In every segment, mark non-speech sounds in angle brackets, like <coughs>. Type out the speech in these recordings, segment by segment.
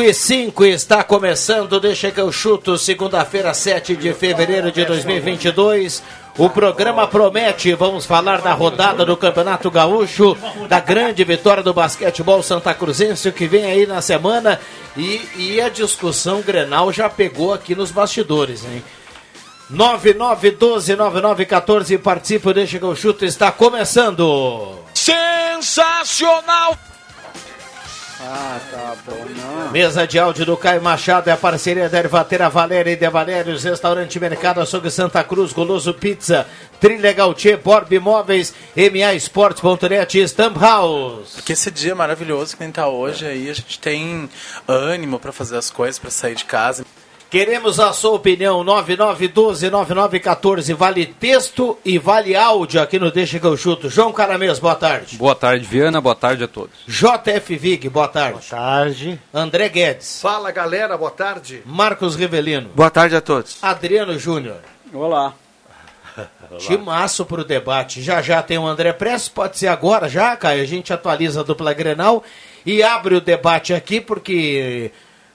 Cinco e cinco está começando, deixa que eu chuto, segunda-feira, 7 de fevereiro de 2022. O programa promete, vamos falar da rodada do Campeonato Gaúcho, da grande vitória do basquetebol Santa Cruzense que vem aí na semana e, e a discussão Grenal já pegou aqui nos bastidores, hein? 9912-9914, participa, deixa que eu chuto, está começando. Sensacional! Ah, tá bom, não. Mesa de áudio do Caio Machado é a parceria da Ervatera Valéria e de Valérios, Restaurante Mercado Açougue Santa Cruz, Goloso Pizza, Trilegal Tchê, Borb Imóveis, MA Esportes.net e Stamp House. Porque esse dia maravilhoso que nem tá hoje aí, a gente tem ânimo pra fazer as coisas, pra sair de casa. Queremos a sua opinião, 9912-9914, vale texto e vale áudio aqui no Deixa que eu chuto. João Caramês, boa tarde. Boa tarde, Viana. Boa tarde a todos. JF Vig, boa tarde. Boa tarde. André Guedes, Fala galera, boa tarde. Marcos Rivelino, Boa tarde a todos. Adriano Júnior. Olá. <laughs> Timaço pro debate. Já já tem o André Prestes, pode ser agora já, Caio. A gente atualiza a dupla Grenal e abre o debate aqui, porque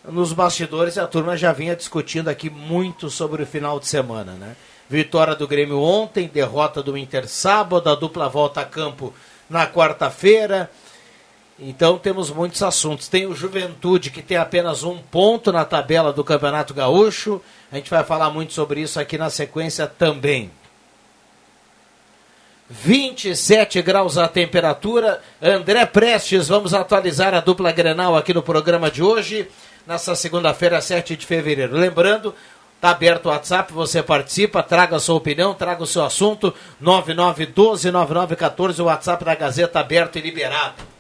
nos bastidores a turma já vinha discutindo aqui muito sobre o final de semana, né? Vitória do Grêmio ontem, derrota do Inter sábado, a dupla volta a campo na quarta-feira. Então temos muitos assuntos. Tem o Juventude, que tem apenas um ponto na tabela do Campeonato Gaúcho. A gente vai falar muito sobre isso aqui na sequência também. 27 graus a temperatura. André Prestes, vamos atualizar a dupla Grenal aqui no programa de hoje, nessa segunda-feira, 7 de fevereiro. Lembrando, está aberto o WhatsApp, você participa, traga a sua opinião, traga o seu assunto. 9912-9914, o WhatsApp da Gazeta aberto e liberado.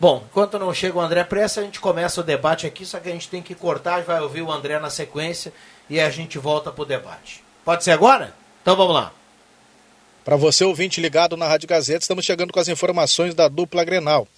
Bom, enquanto não chega o André Pressa, a gente começa o debate aqui, só que a gente tem que cortar, vai ouvir o André na sequência e a gente volta para o debate. Pode ser agora? Então vamos lá. Para você ouvinte ligado na Rádio Gazeta, estamos chegando com as informações da dupla Grenal.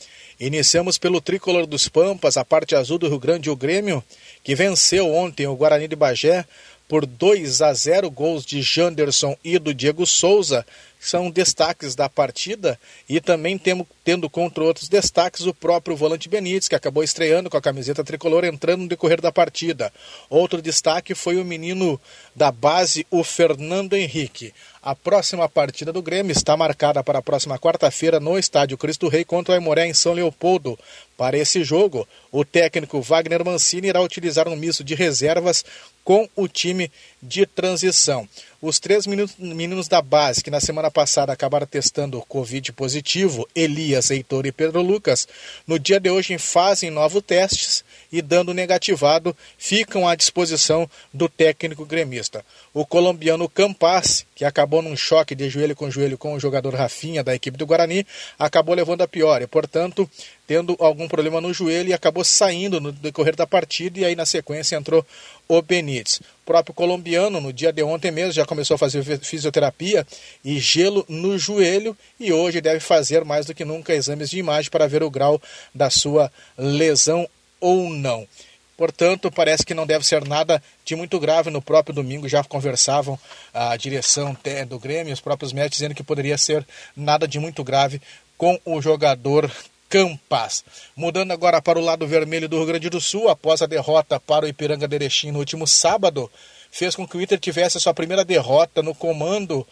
Iniciamos pelo tricolor dos Pampas, a parte azul do Rio Grande, o Grêmio, que venceu ontem o Guarani de Bagé por 2 a 0 gols de Janderson e do Diego Souza, são destaques da partida e também temos, tendo contra outros destaques o próprio volante Benítez, que acabou estreando com a camiseta tricolor, entrando no decorrer da partida. Outro destaque foi o menino da base, o Fernando Henrique. A próxima partida do Grêmio está marcada para a próxima quarta-feira no Estádio Cristo Rei contra o Aimoré em São Leopoldo. Para esse jogo, o técnico Wagner Mancini irá utilizar um misto de reservas com o time de transição. Os três meninos da base, que na semana passada acabaram testando Covid positivo, Elias, Heitor e Pedro Lucas, no dia de hoje fazem novos testes e, dando negativado, ficam à disposição do técnico gremista. O colombiano Campas, que acabou num choque de joelho com joelho com o jogador Rafinha da equipe do Guarani, acabou levando a pior e, portanto, tendo algum problema no joelho e acabou saindo no decorrer da partida e aí na sequência entrou o Benítez. O próprio colombiano, no dia de ontem mesmo, já começou a fazer fisioterapia e gelo no joelho e hoje deve fazer mais do que nunca exames de imagem para ver o grau da sua lesão ou não. Portanto, parece que não deve ser nada de muito grave. No próprio domingo já conversavam a direção do Grêmio, os próprios médicos, dizendo que poderia ser nada de muito grave com o jogador Campas. Mudando agora para o lado vermelho do Rio Grande do Sul, após a derrota para o Ipiranga de Erechim no último sábado, fez com que o Inter tivesse a sua primeira derrota no comando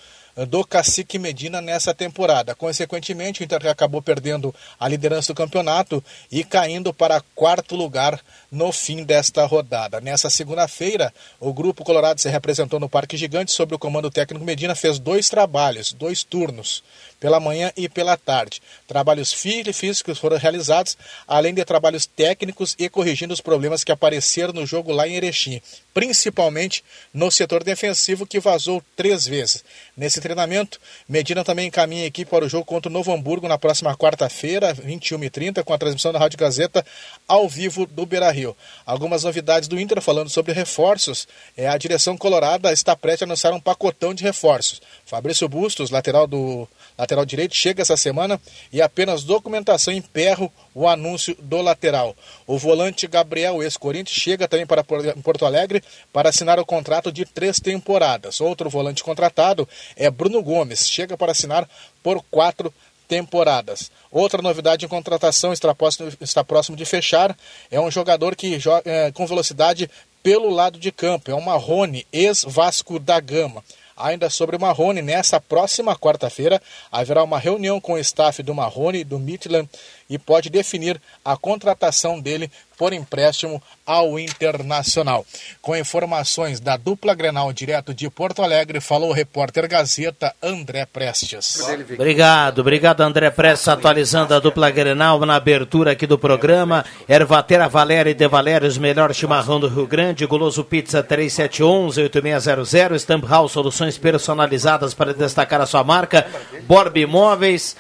do Cacique Medina nessa temporada. Consequentemente, o Inter acabou perdendo a liderança do campeonato e caindo para quarto lugar no fim desta rodada. Nessa segunda-feira, o Grupo Colorado se representou no Parque Gigante sob o comando técnico Medina, fez dois trabalhos, dois turnos pela manhã e pela tarde. Trabalhos físicos foram realizados, além de trabalhos técnicos e corrigindo os problemas que apareceram no jogo lá em Erechim, principalmente no setor defensivo que vazou três vezes. Nesse treinamento, Medina também encaminha a equipe para o jogo contra o Novo Hamburgo na próxima quarta-feira, 21h30, com a transmissão da Rádio Gazeta ao vivo do Beira Rio. Algumas novidades do Inter falando sobre reforços. É, a direção colorada está prestes a anunciar um pacotão de reforços. Fabrício Bustos, lateral do lateral direito, chega essa semana e apenas documentação emperra o anúncio do lateral. O volante Gabriel, ex-Corinthians, chega também para Porto Alegre para assinar o contrato de três temporadas. Outro volante contratado é Bruno Gomes, chega para assinar por quatro temporadas. Outra novidade em contratação está próximo, está próximo de fechar é um jogador que joga é, com velocidade pelo lado de campo. É o Marrone, ex-Vasco da Gama. Ainda sobre o Marrone, nessa próxima quarta-feira haverá uma reunião com o staff do Marrone e do Midland e pode definir a contratação dele por empréstimo ao Internacional. Com informações da dupla Grenal direto de Porto Alegre, falou o repórter Gazeta André Prestes. Obrigado, obrigado André Prestes, atualizando a dupla Grenal na abertura aqui do programa. Ervatera Valéria e De Valérios, melhor chimarrão do Rio Grande, Goloso Pizza 3711-8600, Stamp House, soluções personalizadas para destacar a sua marca, Borb Imóveis,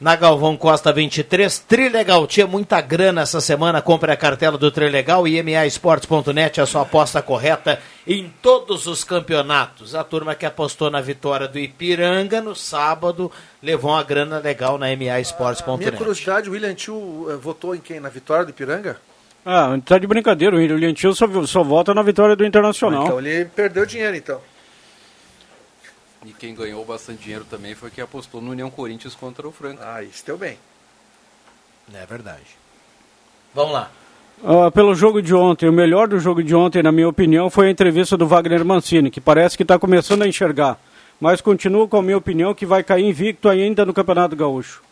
na Galvão Costa 23. Trilegal, tinha muita grana essa semana. Compre a cartela do Trilegal e MAEsportes.net, a sua aposta correta em todos os campeonatos. A turma que apostou na vitória do Ipiranga no sábado levou uma grana legal na MAEsportes.net. Minha curiosidade, o William Tio eh, votou em quem? Na vitória do Ipiranga? Ah, tá de brincadeira. O William Tio só, só vota na vitória do Internacional. Então ele perdeu dinheiro, então. E quem ganhou bastante dinheiro também foi quem apostou no União Corinthians contra o Franca. Ah, isso deu bem. É verdade. Vamos lá. Uh, pelo jogo de ontem, o melhor do jogo de ontem, na minha opinião, foi a entrevista do Wagner Mancini, que parece que está começando a enxergar. Mas continuo com a minha opinião que vai cair invicto ainda no Campeonato Gaúcho.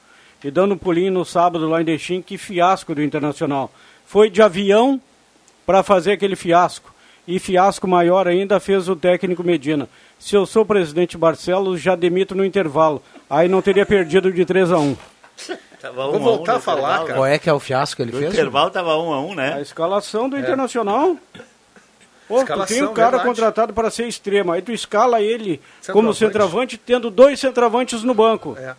E dando um pulinho no sábado lá em Dexim, que fiasco do Internacional. Foi de avião para fazer aquele fiasco. E fiasco maior ainda fez o técnico Medina se eu sou presidente Barcelos, já demito no intervalo. Aí não teria perdido de 3 a 1 Tava Vou voltar um a falar, cara. Qual é que é o fiasco que ele no fez? O intervalo tava 1 um a 1 um, né? A escalação do é. Internacional. Pô, tu tem um cara verdade. contratado para ser extrema, aí tu escala ele centroavante. como centroavante, tendo dois centroavantes no banco. É.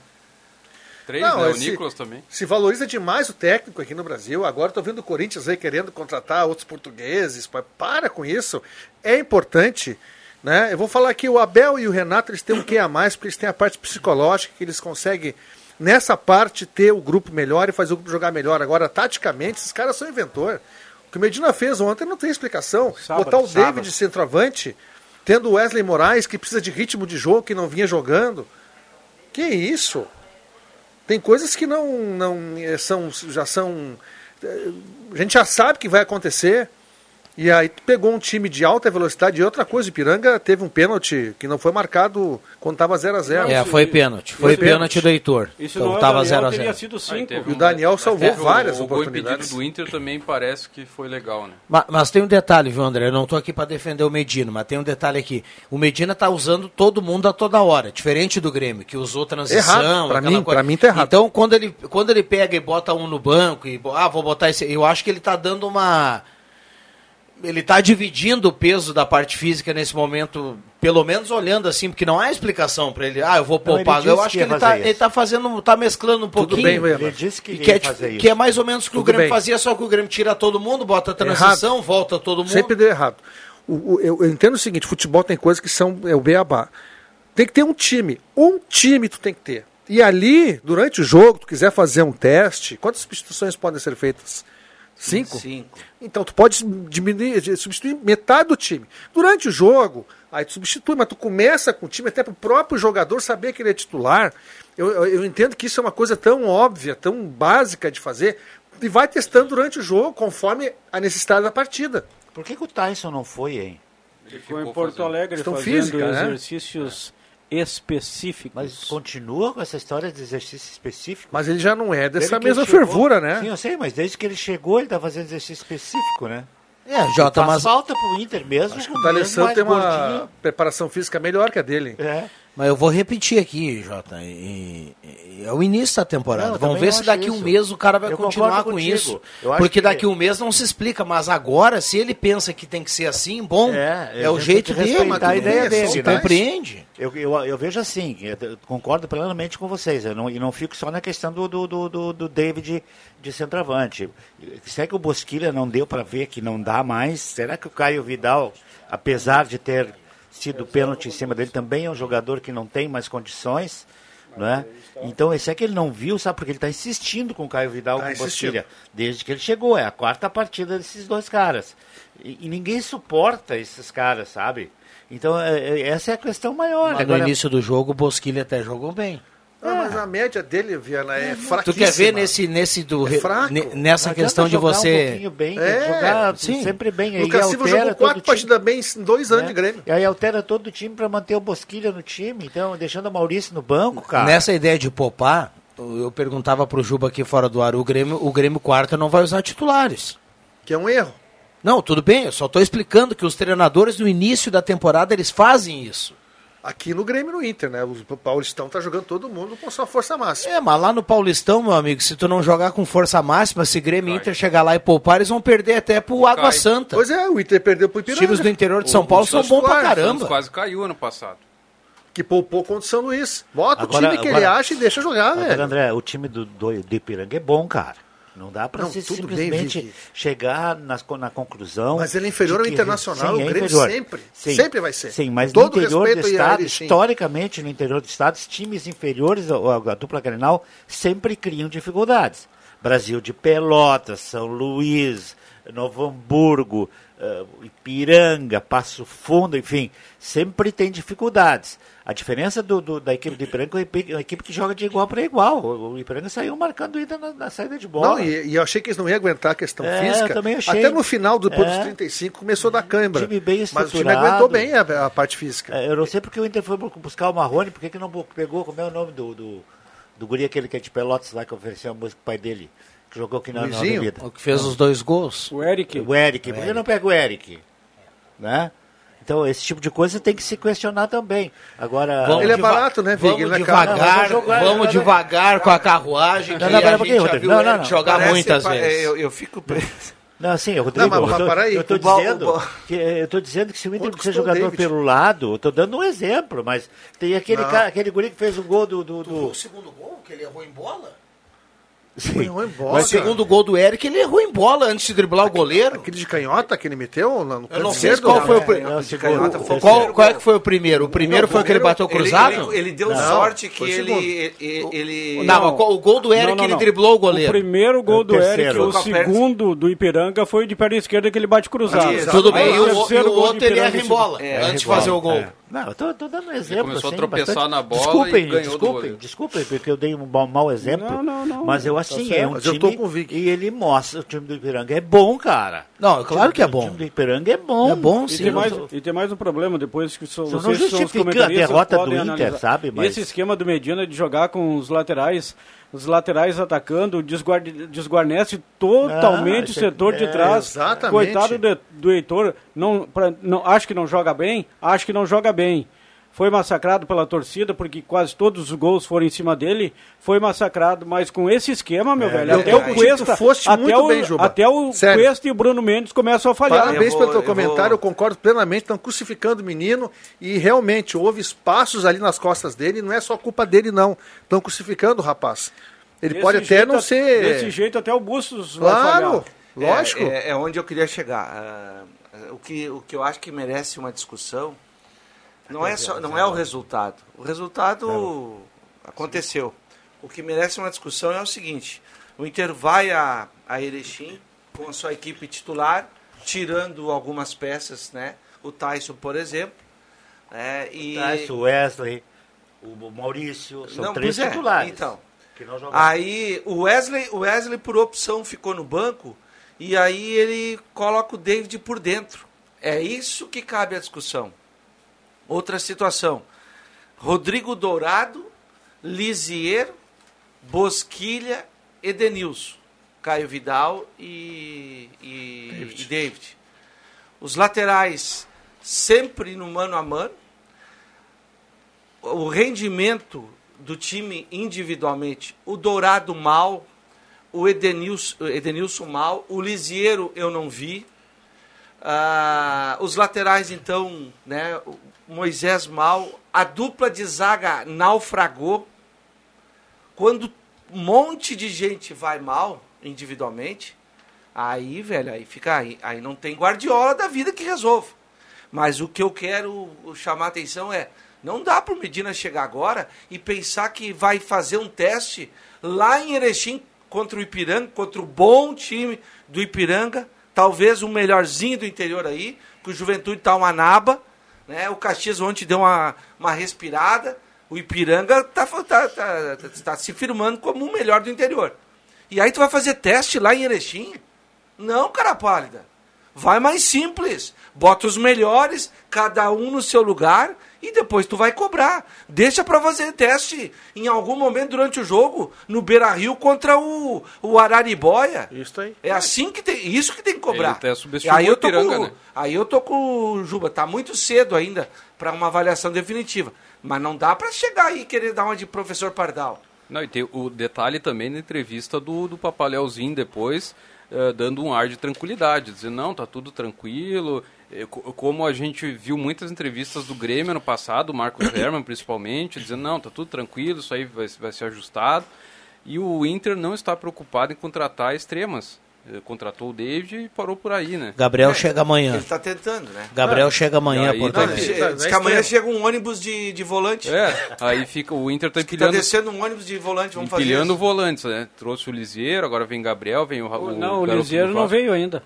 Três, Não, né? O Nicolas também. Se valoriza demais o técnico aqui no Brasil. Agora estou vendo o Corinthians aí querendo contratar outros portugueses. Para com isso. É importante né? Eu vou falar que o Abel e o Renato eles têm um que a mais, porque eles têm a parte psicológica, que eles conseguem, nessa parte, ter o grupo melhor e fazer o grupo jogar melhor. Agora, taticamente, esses caras são inventor. O que o Medina fez ontem não tem explicação. Sábado, Botar o sábado. David centroavante, tendo o Wesley Moraes, que precisa de ritmo de jogo, que não vinha jogando. Que isso? Tem coisas que não, não eh, são, já são. Eh, a gente já sabe que vai acontecer. E aí pegou um time de alta velocidade e outra coisa, Ipiranga teve um pênalti que não foi marcado quando estava 0 a 0 É, foi pênalti. Foi pênalti do Heitor. Isso então estava 0 a 0 sido cinco. Ah, e o Daniel salvou várias o, oportunidades. O do Inter também parece que foi legal, né? Mas, mas tem um detalhe, viu, André? Eu não estou aqui para defender o Medina, mas tem um detalhe aqui. O Medina está usando todo mundo a toda hora, diferente do Grêmio, que usou transição. Para mim, para mim tá errado. Então, quando ele, quando ele pega e bota um no banco e ah, vou botar esse, eu acho que ele está dando uma ele está dividindo o peso da parte física nesse momento, pelo menos olhando assim, porque não há explicação para ele. Ah, eu vou poupar. Não, eu acho que, que ele está ele tá fazendo, está mesclando um pouquinho. Tudo bem, ele disse que, que, é, que é mais ou menos o que Tudo o Grêmio bem. fazia, só que o Grêmio tira todo mundo, bota a transição, errado. volta todo mundo. Sempre deu errado. O, o, eu, eu, entendo o seguinte, futebol tem coisas que são é o beabá. Tem que ter um time. Um time tu tem que ter. E ali, durante o jogo, tu quiser fazer um teste, quantas substituições podem ser feitas? Cinco? Cinco. Então tu pode diminuir, substituir metade do time. Durante o jogo, aí tu substitui, mas tu começa com o time até para o próprio jogador saber que ele é titular. Eu, eu, eu, entendo que isso é uma coisa tão óbvia, tão básica de fazer, e vai testando durante o jogo, conforme a necessidade da partida. Por que, que o Tyson não foi, hein? Ficou em Porto Alegre Questão fazendo física, né? exercícios específicos. Mas continua com essa história de exercício específico? Mas ele já não é dessa Desde mesma chegou- fervura, né? Sim, eu sei, mas desde que ele chegou, ele tá fazendo exercício específico, né? É, Jota, mas, falta pro Inter mesmo. Acho que o D'Alessandro tem uma gordinho. preparação física melhor que a dele. É. mas eu vou repetir aqui, Jota. E, e- é o início da temporada. Não, Vamos ver se daqui um isso. mês o cara vai Eu continuar com contigo. isso. Porque que- daqui um mês não se explica. Mas agora, se ele pensa que tem que ser assim, bom, É, é, o jeito dele. a ideia dele, né? compreende. Eu, eu, eu vejo assim, eu concordo plenamente com vocês, eu não, e não fico só na questão do, do, do, do- do David de centroavante. Será que o Bosquilha não deu para ver que não dá mais? Será que o Caio Vidal, apesar de ter sido pênalti em cima dele, também é um jogador que não tem mais condições? Né? Então, esse é que ele não viu, sabe? Porque ele está insistindo com o Caio Vidal, Tá com. Bosquilha, desde que ele chegou. É a quarta partida desses dois caras. E, e ninguém suporta esses caras, sabe? Então, é- é- essa é a questão maior. Mas Agora, no início do jogo, o Bosquilha até jogou bem. Ah, mas a média dele, Viana, é fraquíssima. Tu quer ver nesse, nesse do, É fraco. ne- nessa Não questão de Um você. pouquinho bem, É, tem que jogar sim. sempre bem. Aí Lucas Silva altera jogou quatro partidas bem em dois anos né? de Grêmio. E aí altera todo o time para manter o Bosquilha no time. Então, deixando o Maurício no banco, cara. Nessa ideia de poupar, eu perguntava pro Juba aqui fora do ar, o Grêmio, o Grêmio quarta não vai usar titulares. Que é um erro. Não, tudo bem, eu só estou explicando que os treinadores no início da temporada eles fazem isso. Aqui no Grêmio e no Inter, né? O Paulistão tá jogando todo mundo com sua força máxima. É, mas lá no Paulistão, meu amigo, se tu não jogar com força máxima, se Grêmio e Inter chegar lá e poupar, eles vão perder até pro Água Santa. Pois é, o Inter perdeu pro Os Ipiranga. times do interior de São O- Paulo são bons pra caramba. quase caiu ano passado. Que poupou contra o São Luís. Bota Agora- o time que agora- ele acha e deixa jogar, velho. André, o time do, do, do Ipiranga é bom, cara. Não dá para bem, simplesmente Vicky. chegar nas, na conclusão. Mas ele é inferior ao Internacional, Sim, o é Grêmio inferior. sempre, Sim. sempre vai ser. Sim, mas Todo no interior do estado, ele, historicamente, no interior do estado, os times inferiores à dupla Grenal sempre criam dificuldades. Brasil de Pelotas, São Luís, Novo Hamburgo, eh, Ipiranga, Passo Fundo, enfim, sempre tem dificuldades. A diferença do, do- da equipe do Ipiranga é uma equipe- que joga de igual para igual. O, Ipiranga saiu marcando ainda na, na saída de bola. Não, e, e eu achei que eles não iam aguentar a questão É, física. eu também achei. Até no final, depois É. dos 35, começou a dar cãibra. time bem Mas o time aguentou bem a, a parte física. É, eu não sei porque o Inter foi bu- buscar o Marrone, por que não pegou, como é o nome do, do, do guri aquele que é de Pelotas lá, que ofereceu a música pro pai dele, que jogou aqui na, Luizinho? Avenida. O que fez os dois gols. O Eric. O Eric, por que não pega o Eric? Né? Então, esse tipo de coisa tem que se questionar também. Agora... Vamos Ele é barato, né, Vig? Vamos Ele não é devagar. Não, jogar- vamos não, não. devagar com a carruagem, que Não, não, pera a um pouquinho, gente já Rodrigo. viu Não, não, não. jogar Parece- muitas pa- vezes. Eu, eu fico preso. Não, assim, Rodrigo, Não, mas- eu tô, eu tô o Bal- dizendo o Bal- que eu tô dizendo que se o Inter precisa o jogador David? pelo lado, eu tô dando um exemplo, mas tem aquele Não. cara, aquele guri que fez o gol do, do, do- segundo gol, que ele errou em bola? Sim. Errou em bola, O cara. segundo gol do Eric, ele errou em bola antes de driblar o goleiro. Aquele de canhota que ele meteu no Eu não sei qual foi o pri- Não, de segundo. canhota foi o Qual, primeiro qual é que foi o primeiro? O primeiro foi o que ele bateu Ele- cruzado? Ele, ele deu Não, sorte que o ele, ele, ele- Não, mas o gol do Eric, Não, não, ele driblou o goleiro. O primeiro gol O do Eric, o segundo do Ipiranga foi de perna esquerda que ele bate cruzado. Tudo bem, e o, terceiro o gol de outro ele erra em bola, É, antes de fazer o gol. É. Não, eu tô, tô dando um exemplo. começou a assim, tropeçar bastante- na bola desculpem, e ganhou do desculpem, goleiro. desculpem, porque eu dei um mau, exemplo. Não, não, não. Mas eu Tá assim, certo. é um Mas eu time tô o e ele mostra, o time do Ipiranga é bom, cara. Não, claro que é O bom. time do Ipiranga é bom. É bom, E sim. tem, mais, tô- e tem mais um problema, depois que Isso não vocês são os justifica a derrota do Inter, analisar. sabe? Mas- Esse esquema do Medina de jogar com os laterais, os laterais atacando, desguarnece totalmente Ah, o setor de é, trás. exatamente. Coitado do, do Heitor, não, pra, não, acho que não joga bem, acho que não joga bem. Foi massacrado pela torcida, porque quase todos os gols foram em cima dele. Foi massacrado, mas com esse esquema, meu velho, eu até o Cuesta, tu foste até muito o, bem, Juba. até o Sério. Cuesta e o Bruno Mendes começam a falhar. Parabéns Eu vou- pelo teu eu comentário, eu vou- concordo plenamente. Estão crucificando o menino e realmente houve espaços ali nas costas dele. e Não é só culpa dele, não. Estão crucificando o rapaz. Ele Desse pode até não ser. Desse jeito até o Bustos vai Claro, lógico. É, é- é onde eu queria chegar. Ah, o, que, o que eu acho que merece uma discussão não é, só, não é o resultado. O resultado aconteceu. O que merece uma discussão é o seguinte: o Inter vai a, a Erechim com a sua equipe titular, tirando algumas peças, né? O Tyson, por exemplo. né? e... Tyson, Wesley, o Maurício, são Não, três é, titulares. então. não. Aí o Wesley, o Wesley por opção ficou no banco e aí ele coloca o David por dentro. É isso que cabe à discussão. Outra situação. Rodrigo Dourado, Lisier, Bosquilha, Edenilson, Caio Vidal e, e, David. e David. Os laterais sempre no mano a mano. O rendimento do time individualmente. O Dourado mal, o Edenilson, Edenilson mal, o Lisiero eu não vi. Ah, os laterais, então, né, Moisés mal. A dupla de zaga naufragou. Quando um monte de gente vai mal individualmente, aí, velho, aí fica aí. Aí não tem guardiola da vida que resolva. Mas o que eu quero chamar a atenção é não dá para o Medina chegar agora e pensar que vai fazer um teste lá em Erechim contra o Ipiranga, contra o bom time do Ipiranga, talvez o melhorzinho do interior aí, que o Juventude está uma naba, né? O Caxias ontem deu uma, uma respirada, o Ipiranga está tá, tá, tá, tá se firmando como o melhor do interior. E aí tu vai fazer teste lá em Erechim? Não, cara pálida. Vai mais simples. Bota os melhores, cada um no seu lugar, e depois tu vai cobrar. Deixa para fazer teste em algum momento durante o jogo, no Beira Rio contra o, o Araribóia. Isso aí. É assim que tem. Isso que tem que cobrar. Ele até subestimou aí eu tô Ipiranga, com, né? Aí eu tô com o Juba. Tá muito cedo ainda para uma avaliação definitiva. Mas não dá para chegar aí e querer dar uma de professor Pardal. Não, e tem o detalhe também na entrevista do, do Papaléuzinho depois, eh, dando um ar de tranquilidade, dizendo, não, tá tudo tranquilo. Co- Como a gente viu muitas entrevistas do Grêmio ano passado, o Marcos <coughs> Herman principalmente, dizendo, não, tá tudo tranquilo, isso aí vai, vai ser ajustado. E o Inter não está preocupado em contratar extremas. Eh, Contratou o David e parou por aí, né? Gabriel chega amanhã. Ele tá tentando, né? Gabriel chega amanhã, aí, portanto. tá- Tá, diz não é que amanhã extremo. chega um ônibus de, de volante. É, aí fica o Inter tá Que tá empilhando, descendo um ônibus de volante, vamos fazer empilhando volantes, né? Trouxe o Lisieiro, agora vem Gabriel, vem o, Ra- o Não, o garoto Lisieiro não veio ainda.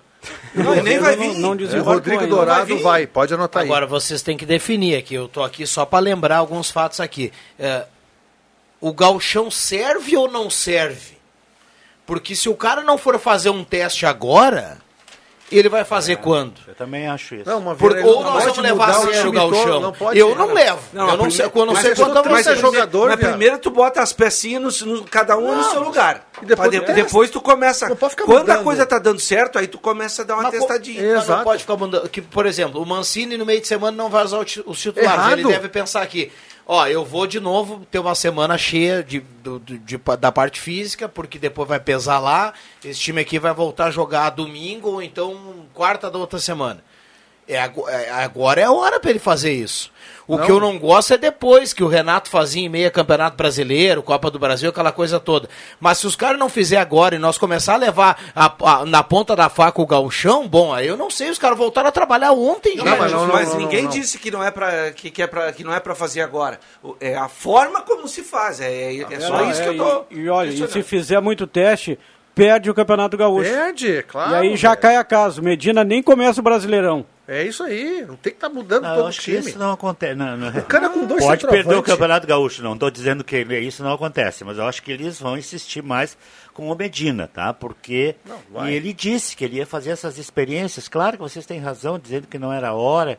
Não, nem vai Não- vir. Não É, desembarcou Rodrigo ainda. Dourado vai vai, pode anotar aí. Agora vocês têm que definir aqui. Eu tô aqui só para lembrar alguns fatos aqui. É, o galchão serve ou não serve? Porque se o cara não for fazer um teste agora, ele vai fazer quando? Eu também acho isso. Não, uma Por- ou não nós vamos levar mudar a o sério o time todo, galchão. não pode. eu não levo. Não, eu a não primeira- sei, eu não é a mas você. é jogador, Mas primeiro tu bota as pecinhas no, no- cada um no seu lugar. E depois de- depois tu começa. Não pode ficar Quando a mudando. coisa tá dando certo, aí tu começa a dar uma Mas testadinha. É. Mas não Exato. pode ficar mudando. Que, por exemplo, o Mancini no meio de semana não vai usar os titulares. Errado. Ele deve pensar aqui. Ó, eu vou de novo ter uma semana cheia de, do- de- da parte física, porque depois vai pesar lá. Esse time aqui vai voltar a jogar domingo ou então quarta da outra semana. É, é- agora é a hora para ele fazer isso. O Não. que eu não gosto é depois, que o Renato fazia em meia Campeonato Brasileiro, Copa do Brasil, aquela coisa toda. Mas se os caras não fizer agora e nós começar a levar a- a- na ponta da faca o gauchão, bom, aí eu não sei, os caras voltaram a trabalhar ontem, Não, gente. mas, não, mas não, ninguém não, não. disse que não é para que, que é para que não é para fazer agora. É a forma como se faz. É, é só Não, isso é, que eu tô. E, e olha, e se fizer muito teste, perde o Campeonato Gaúcho. Perde, claro. e aí já velho. cai a casa. O Medina nem começa o Brasileirão. É isso aí. Não tem que estar mudando Não, todo o acho que time. isso não acontece. Não, não. O cara com dois Pode perder o. Campeonato Gaúcho, não estou dizendo que ele- isso não acontece, mas eu acho que eles vão insistir mais com o Medina, tá? Porque Não, e ele disse que ele ia fazer essas experiências. Claro que vocês têm razão, dizendo que não era a hora.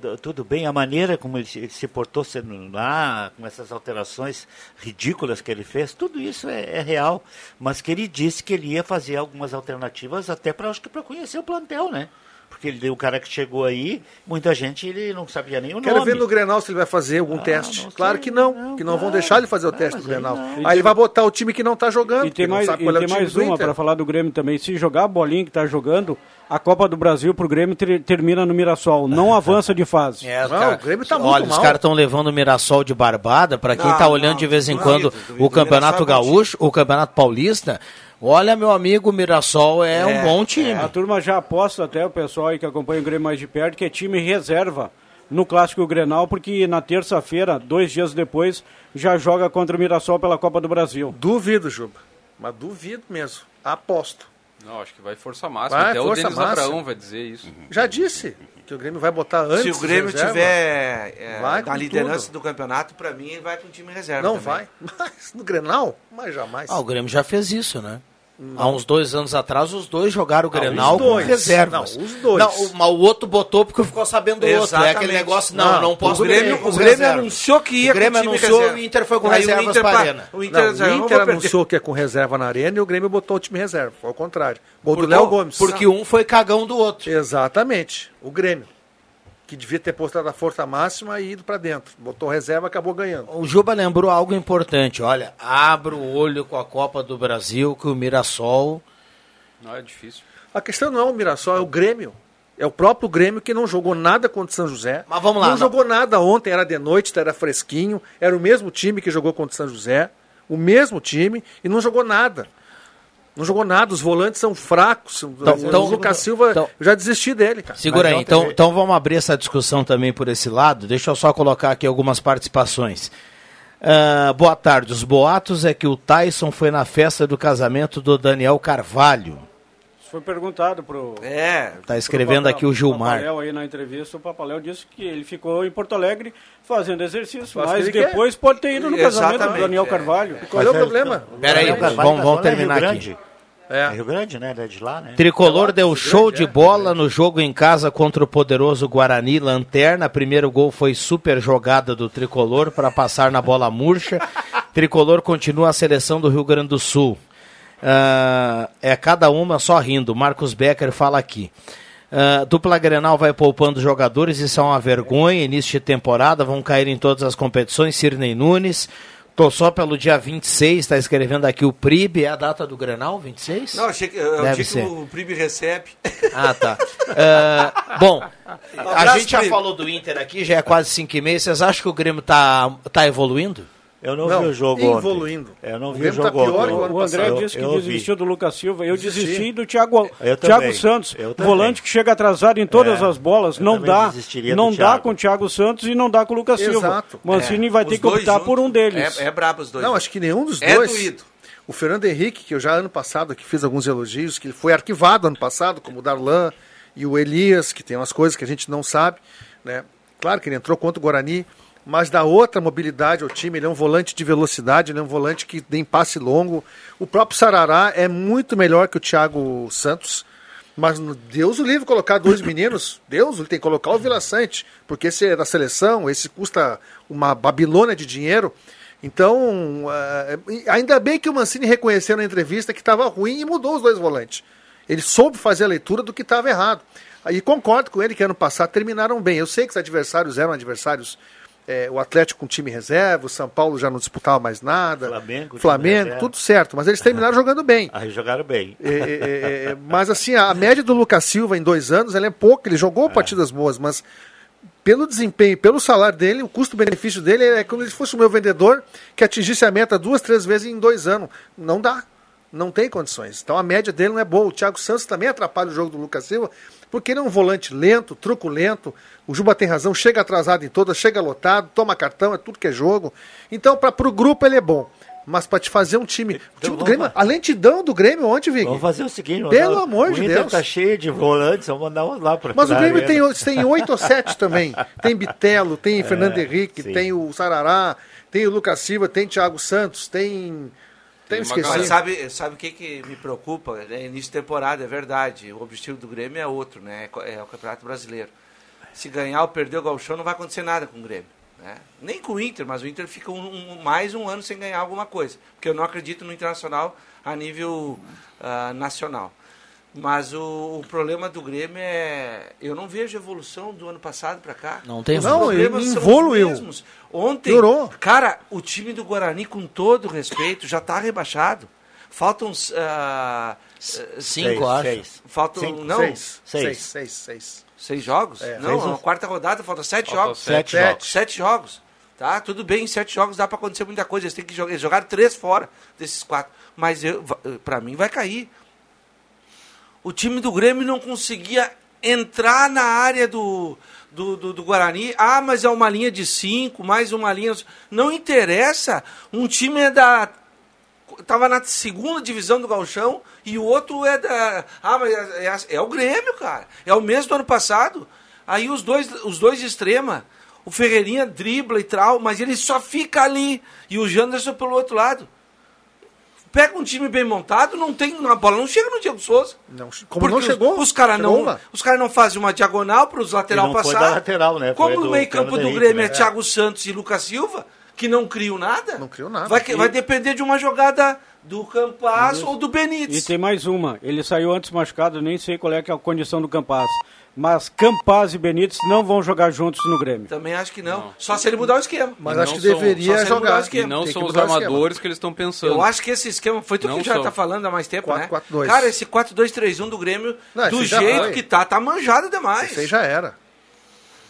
d- tudo bem, a maneira como ele se, ele se portou sendo lá, com essas alterações ridículas que ele fez, tudo isso é, é real. Mas que ele disse que ele ia fazer algumas alternativas até para acho que para conhecer o plantel, né? Porque ele, o cara que chegou aí, muita gente ele não sabia nem o Quero nome. ver no Grenal se ele vai fazer algum Ah, teste. claro que não, Não, que não vão claro. deixar ele fazer o Ah, teste do aí Grenal. não. Aí, ele vai botar o time que não tá jogando. E tem mais, não sabe e é o tem mais uma para falar do Grêmio também. Se jogar a bolinha que está jogando, a Copa do Brasil pro Grêmio ter- termina no Mirassol. Não avança de fase. É, Não, cara, o Grêmio tá muito olha, os mal. caras estão levando o Mirassol de barbada. Pra quem Não, tá olhando não, de vez em quando duvido. o Campeonato O é Gaúcho, o Campeonato Paulista, olha, meu amigo, o Mirassol é, É, um bom time. A turma já aposta até o pessoal aí que acompanha o Grêmio mais de perto que é time reserva no Clássico Grenal, porque na terça-feira, dois dias depois, já joga contra o Mirassol pela Copa do Brasil. Duvido, Juba. Mas duvido mesmo. Aposto. Não, acho que vai força máxima. Vai, Até força o Denis máxima. Abraão vai dizer isso. Já disse que o Grêmio vai botar antes. Se o Grêmio reserva. tiver é, Vai na liderança tudo. do campeonato, pra mim ele vai com o time reserva. Não também. vai. <laughs> Mas no Grenal? Mas jamais. Ah, o Grêmio já fez isso, né? Há uns dois anos atrás, os dois jogaram o Não, Grenal com reservas. Não, os dois. Não, o, mas o outro botou porque ficou sabendo do outro. É aquele negócio, não, Não, não, posso o Grêmio- o Grêmio anunciou que ia O Grêmio com o anunciou reserva. o Inter foi com Aí reservas Inter para arena. o Inter- Não, o Inter anunciou que é com reserva na arena e o Grêmio botou o time reserva. Foi ao contrário. Gol do Léo Gomes. Porque um foi cagão do outro. Exatamente. O Grêmio. Que devia ter postado a força máxima e ido pra dentro. Botou reserva acabou ganhando. O Juba lembrou algo importante. Olha, abra o olho com a Copa do Brasil, que o Mirassol. Não é difícil. A questão não é o Mirassol, é o Grêmio. É o próprio Grêmio que não jogou nada contra o São José. Mas vamos lá, Não não- jogou nada ontem, era de noite, era fresquinho. Era o mesmo time que jogou contra o São José. O mesmo time e não jogou nada. Não jogou nada, os volantes são fracos. então- o Lucas Silva, então- eu já desisti dele, cara. Segura aí, então, ontem- então vamos abrir essa discussão também por esse lado. Deixa eu só colocar aqui algumas participações. Ah, boa tarde. Os boatos é que o Tyson foi na festa do casamento do Daniel Carvalho. Isso foi perguntado pro. É. Tá escrevendo aqui o Gilmar. Papaléu aí na entrevista, o Papaléu disse que ele ficou em Porto Alegre fazendo exercício, mas depois pode ter ido no casamento do Exatamente, Daniel é. Carvalho. Qual é o problema? Pera aí, Daniel Carvalho vamos, tá vamos é terminar Rio aqui. Grande. É. É Rio Grande, né? Ele é de lá, né? Tricolor deu show de é. bola no jogo em casa contra o poderoso Guarani Lanterna. Primeiro gol foi super jogada do Tricolor para passar na bola murcha. Tricolor continua a seleção do Rio Grande do Sul. Ah, é cada uma só rindo. Marcos Becker fala aqui. Ah, dupla Grenal vai poupando jogadores, isso é uma vergonha. Início de temporada, vão cair em todas as competições. Sirnei Nunes. Tô só pelo dia 26, está escrevendo aqui o PRIB. É a data do Grenal, 26? Não, achei que, eu Deve achei que ser. o Pribe recebe. Ah, tá. Ah, bom, a abraço, gente já falou do Inter aqui, já é quase 5 e meia. Vocês acham que o Grêmio tá, tá evoluindo? Eu não, Não, vi o jogo evoluindo. ontem. Eu não O vi o tá jogo pior ontem. o André passado. disse que Eu- eu desistiu do Lucas Silva. Eu Desisti. desisti do Thiago, Eu Thiago. Santos, Eu volante que chega atrasado em todas É, as bolas. eu Não dá. Não dá Thiago. com o Thiago Santos e não dá com o Lucas Silva. Exato. Mancini É, vai os ter que optar juntos por um deles. É, é brabo os dois. Não, acho que nenhum dos É dois. doído. O Fernando Henrique, que eu já ano passado aqui fiz alguns elogios, que ele foi arquivado ano passado, como o Darlan e o Elias, que tem umas coisas que a gente não sabe, né? Claro que ele entrou contra o Guarani, mas dá outra mobilidade ao time, ele é um volante de velocidade, ele é um volante que tem passe longo. O próprio Sarará é muito melhor que o Thiago Santos, mas Deus o livre colocar dois <coughs> meninos, Deus ele tem que colocar o Vila Sante, porque esse é da seleção, esse custa uma babilônia de dinheiro. Então, eh, ainda bem que o Mancini reconheceu na entrevista que estava ruim e mudou os dois volantes. Ele soube fazer a leitura do que estava errado. Aí concordo com ele que ano passado terminaram bem. Eu sei que os adversários eram adversários. Eh, o Atlético com time reserva, o São Paulo já não disputava mais nada. Flamengo, Flamengo, tudo certo. Mas eles terminaram <laughs> jogando bem. Aí jogaram bem. É, é, é, é, mas assim, a média do Lucas Silva em dois anos ela é pouca. Ele jogou partidas boas, mas pelo desempenho, pelo salário dele, o custo-benefício dele é como se fosse o meu vendedor que atingisse a meta duas, três vezes em dois anos. Não dá. Não tem condições. Então a média dele não é boa. O Thiago Santos também atrapalha o jogo do Lucas Silva, porque ele é um volante lento, truculento. O Juba tem razão, chega atrasado em todas, chega lotado, toma cartão, é tudo que é jogo. Então, para o grupo ele é bom. Mas para te fazer um time. o time do Grêmio, a lentidão do Grêmio ontem, Vig. Vamos fazer o seguinte. Pelo dar- amor de Deus. tá cheio de volantes, vamos mandar uns lá pra Mas o Grêmio arena. tem, tem oito ou sete <laughs> também. Tem Bitelo, tem Fernando Henrique, sim. tem o Sarará, tem o Lucas Silva, tem Thiago Santos, tem. Tem, Tem esqueci. Mas sabe, sabe o que, que me preocupa? É início de temporada, é verdade. O objetivo do Grêmio é outro, né? É o Campeonato Brasileiro. Se ganhar ou perder o Gauchão, não vai acontecer nada com o Grêmio. Né? Nem com o Inter, mas o Inter fica um- um- mais um ano sem ganhar alguma coisa. Porque eu não acredito no Internacional a nível ah, nacional. Mas o, o problema do Grêmio é. Eu não vejo evolução do ano passado para cá. Não tem Os Não, problemas ele são os evoluiu. mesmos. Ontem, Piorou. cara, o time do Guarani, com todo respeito, já está rebaixado. Faltam. ah, Cinco, Seis, acho. seis. faltam. Cinco, não, Seis. Seis. Seis, seis, seis. seis jogos? É, não, seis. a quarta rodada falta sete Falta jogos. sete Sete jogos. Sete jogos. Tá, tudo bem, em sete jogos dá para acontecer muita coisa. Eles têm que jogar. Eles jogaram três fora desses quatro. Mas pra mim vai cair. O time do Grêmio não conseguia entrar na área do, do, do, do Guarani. Ah, mas é uma linha de cinco, mais uma linha. Não interessa. Um time é da. Tava na segunda divisão do Galchão e o outro é da. Ah, mas é, é- é o Grêmio, cara. É o mesmo do ano passado. Aí os dois, os dois de extrema. O Ferreirinha dribla e tal, mas ele só fica ali. E o Janderson pelo outro lado pega um time bem montado, não tem. A bola não chega no Diego Souza. Não, como Porque não os- chegou. Os, caras chegou não, uma. os cara não fazem uma diagonal para os lateral passar. lateral, né? Foi Como no do meio campo Fernando do Grêmio né? é Thiago Santos e Lucas Silva, que não criam nada. Não criou nada. Vai, que- vai depender de uma jogada do Campas ou do E Benítez. tem mais uma. Ele saiu antes machucado, nem sei qual é, que é a condição do Campaz. Mas Campaz e Benítez não vão jogar juntos no Grêmio. Também acho que não. Só se ele mudar o esquema. Mas E acho não que são- deveria só se ele mudar o jogar. esquema. E não Tem são os armadores que eles estão pensando. Eu acho que esse esquema foi tu Não que já são. tá falando há mais tempo, 4, né? 4, 2. Cara, esse 4-2-3-1 do Grêmio, Não, do jeito que tá, tá manjado demais. Esse aí já era.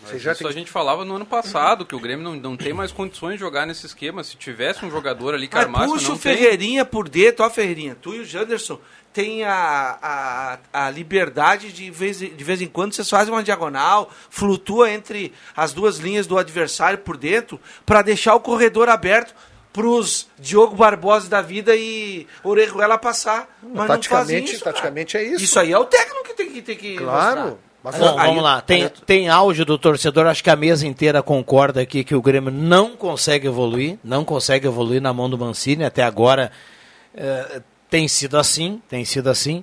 Mas Você já isso tem a gente falava no ano passado, que o Grêmio não, não tem mais condições de jogar nesse esquema. Se tivesse um jogador ali que Mas armasse, puxa o tem. Ferreirinha por dentro, ó Ferreirinha, tu e o Janderson tem a, a, a liberdade de vez, de vez em quando vocês fazem uma diagonal, flutua entre as duas linhas do adversário por dentro, para deixar o corredor aberto pros Diogo Barbosa da vida e Orejuela passar. Mas não fazem taticamente, isso, taticamente é isso. Isso aí é o técnico que tem que, tem que Claro. mostrar. Mas Bom, Aí- vamos lá. Tem, tem áudio do torcedor, acho que a mesa inteira concorda aqui que o Grêmio não consegue evoluir, não consegue evoluir na mão do Mancini, até agora eh, tem sido assim, tem sido assim.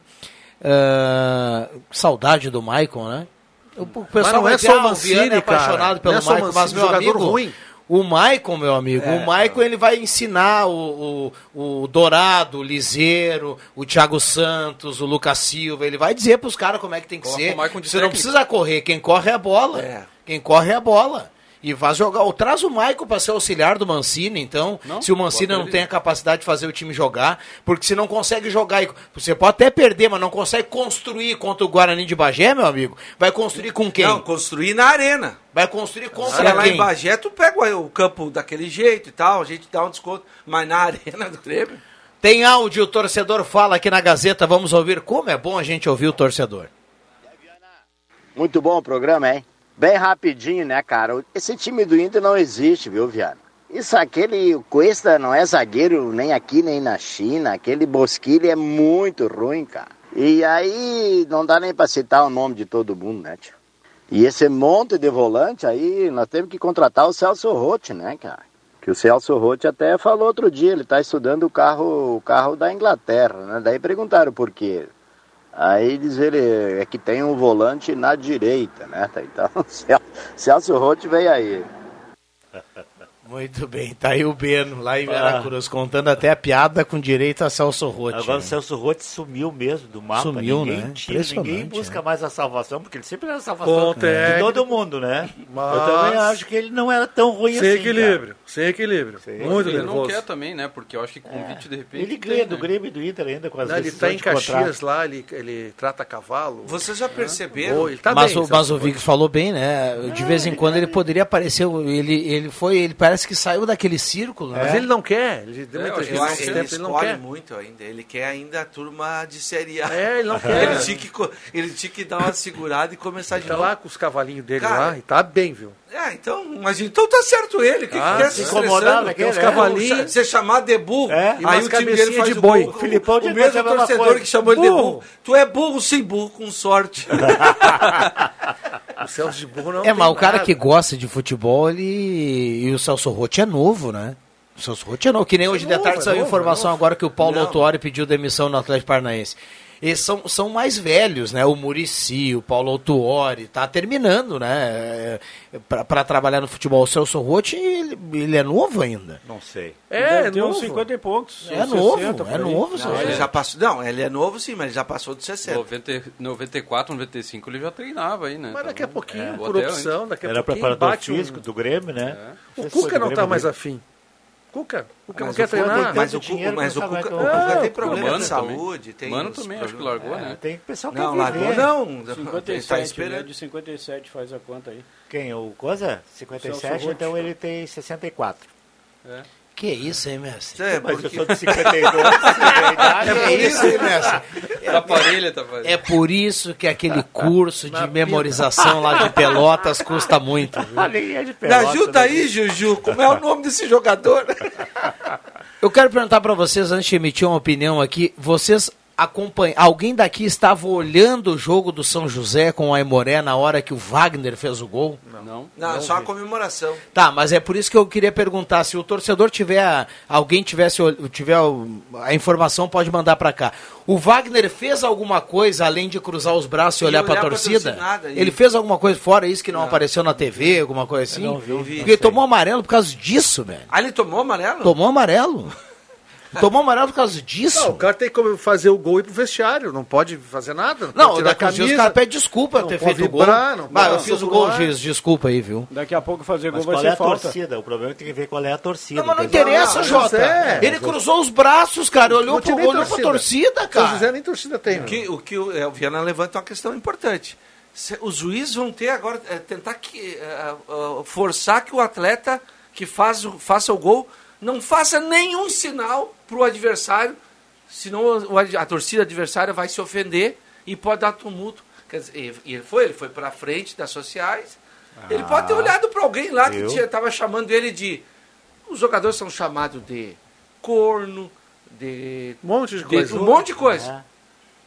Eh, saudade do Maicon, né? O, pessoal não vai é dizer, só o "Ah, Mancini, é apaixonado Não pelo é Maicon, mas meu jogador amigo, ruim. O Maicon, meu amigo, o Maicon ele vai ensinar o, o, o Dourado, o Liseiro, o Thiago Santos, o Lucas Silva, ele vai dizer pros caras como é que tem que Coloca ser. Você não técnico. precisa correr, quem corre é a bola. É. Quem corre é a bola. E vai jogar. Ou traz o Maicon para ser auxiliar do Mancini, então. Não, se o Mancini não tem a capacidade de fazer o time jogar, porque se não consegue jogar, você pode até perder, mas não consegue construir contra o Guarani de Bagé, meu amigo. Vai construir com quem? Não, construir na arena. Vai construir contra é lá quem? em Bagé, tu pega o campo daquele jeito e tal, a gente dá um desconto. Mas na arena do Grêmio... Tem áudio, o torcedor fala aqui na Gazeta, vamos ouvir como é bom a gente ouvir o torcedor. Muito bom o programa, hein? Bem rapidinho, né, cara? Esse time do Inter não existe, viu, Viana? Isso, aquele Cuesta não é zagueiro nem aqui nem na China. Aquele Bosquilha é muito ruim, cara. E aí não dá nem pra citar o nome de todo mundo, né, tio? E esse monte de volante aí, nós temos que contratar o Celso Rotti, né, cara? Que o Celso Rotti até falou outro dia, ele tá estudando o carro, o carro da Inglaterra, né? Daí perguntaram por quê. Aí diz ele é que tem um volante na direita, né? Então, Cel- <laughs> Celso Rotti veio aí. <laughs> Muito bem, tá aí o Beno, lá em Veracruz, contando até a piada com direito a Celso Rotti. Agora o né? Celso Rotti sumiu mesmo do mapa. Sumiu, ninguém né? Tira, ninguém busca né? mais a salvação, porque ele sempre era a salvação de todo mundo, né? Mas- Eu também acho que ele não era tão ruim Sem assim. equilíbrio. Sem equilíbrio. Muito ele nervoso. não quer também, né? Porque eu acho que convite de cara. repente. Ele tem, ganha do né? Grêmio e do Inter ainda com as Não, ele tá em de contrato. Caxias lá, ele, ele trata cavalo. Vocês já perceberam? Tá mas, bem, o, mas o. Vic falou bem, né? De vez em quando ele poderia aparecer. Ele, ele foi, ele parece que saiu daquele círculo, né? Mas ele não quer. Ele deu uma É, entrevista ele tempos, ele não escolhe quer. muito ainda. Ele quer ainda a turma de Série A. É, ele não <laughs> quer. Ele tinha que, ele tinha que dar uma segurada e começar de Tá novo. lá com os cavalinhos dele Cara, lá e tá bem, viu? É, então, mas então tá certo ele. O que, Ah, que quer se se incomodar naquele, Tem é. cavalinhos. Ser chamado de burro. É, e aí o time dele faz de o boi. gol. O Filipão o mesmo torcedor que chamou ele de burro. Tu é burro sem burro, com sorte. <laughs> O Celso de Burro não É, mas o cara nada. que gosta de futebol, ele. E o Celso Rotti é novo, né? O Celso Rotti é novo. Que nem hoje de novo, tarde é saiu novo, informação é agora que o Paulo. Autuori pediu demissão no Atlético Paranaense. Eles são, são mais velhos, né? O Murici, o Paulo Autuori, tá terminando, né? É, pra trabalhar no futebol. O Celso Rotti, ele, ele é novo ainda. Não sei. É, ter uns novo. 50 e poucos. É novo, 60 por é novo, Não, ele já passou. Não, ele é novo sim, mas ele já passou dos 60. 90, 94, 95 ele já treinava aí, né? Mas daqui a pouquinho, é, por opção, daqui a Era pouquinho preparador bate um- físico do Grêmio, né? O sei se Cuca não tá mais afim. Cuca? Cuca não Mas quer o Cuca treinar. tem- mas o Cuca, mas o não Cuca, o Cuca É, tem o problema Mano de saúde. Tem Mano também, acho que problemas. largou, É, né? tem pessoal que Não, quer largou não. Ele tá 57, ele é esperando. de 57, faz a conta aí. Quem? O Coisa? Celso 57, Rotti. então ele tem 64. Que isso, hein, Messi? É, Mas eu porque... sou de 52, a idade É é isso, hein, Messi? Tá parelha, tá parelha. É por isso que aquele curso de memorização lá de Pelotas custa muito. viu? Ah, é de Me Pelotas, ajuda né? aí, Juju. Como é o nome desse jogador? Eu quero perguntar para vocês, antes de emitir uma opinião aqui, vocês acompanha. Alguém daqui estava olhando o jogo do São José com o Aimoré na hora que o Wagner fez o gol? Não. Não, só a comemoração. Tá, mas é por isso que eu queria perguntar se o torcedor tiver, alguém tivesse tiver a informação pode mandar para cá. O Wagner fez alguma coisa além de cruzar os braços e, E olhar para a torcida? torcida, nada, e- Ele fez alguma coisa fora isso que não, apareceu na TV, alguma coisa assim? não vi, não vi. Porque ele tomou amarelo por causa disso, velho. Ah, ele tomou amarelo? Tomou amarelo. Tomou amarelo por causa disso. Não, o cara tem que fazer o gol e ir pro vestiário, não pode fazer nada. Não, tirar daqui uns dias os caras pedem desculpa não ter pode feito o vibrar, gol. Não Mas pode eu fiz o gol, Giz, desculpa aí, viu? Daqui a pouco fazer gol vai qual ser é a falta. torcida? O problema é que tem que ver qual é a torcida. Não, mas não interessa, não, Jota. é. Ele cruzou os braços, cara, olhou, Não pro, nem olhou pra torcida, São cara. José nem torcida tem. O que o, que o, é, o Viana levanta uma questão importante. Se- Os juízes vão ter agora, é, tentar que, é, é, forçar que o atleta que faz, o- faça o gol não faça nenhum sinal para o adversário, senão a torcida adversária vai se ofender e pode dar tumulto. Quer dizer, ele foi, ele foi para frente das sociais. ele pode ter olhado para alguém lá que estava chamando ele de. Os jogadores são chamados de corno, de. Um monte de de- coisa. um monte de coisa.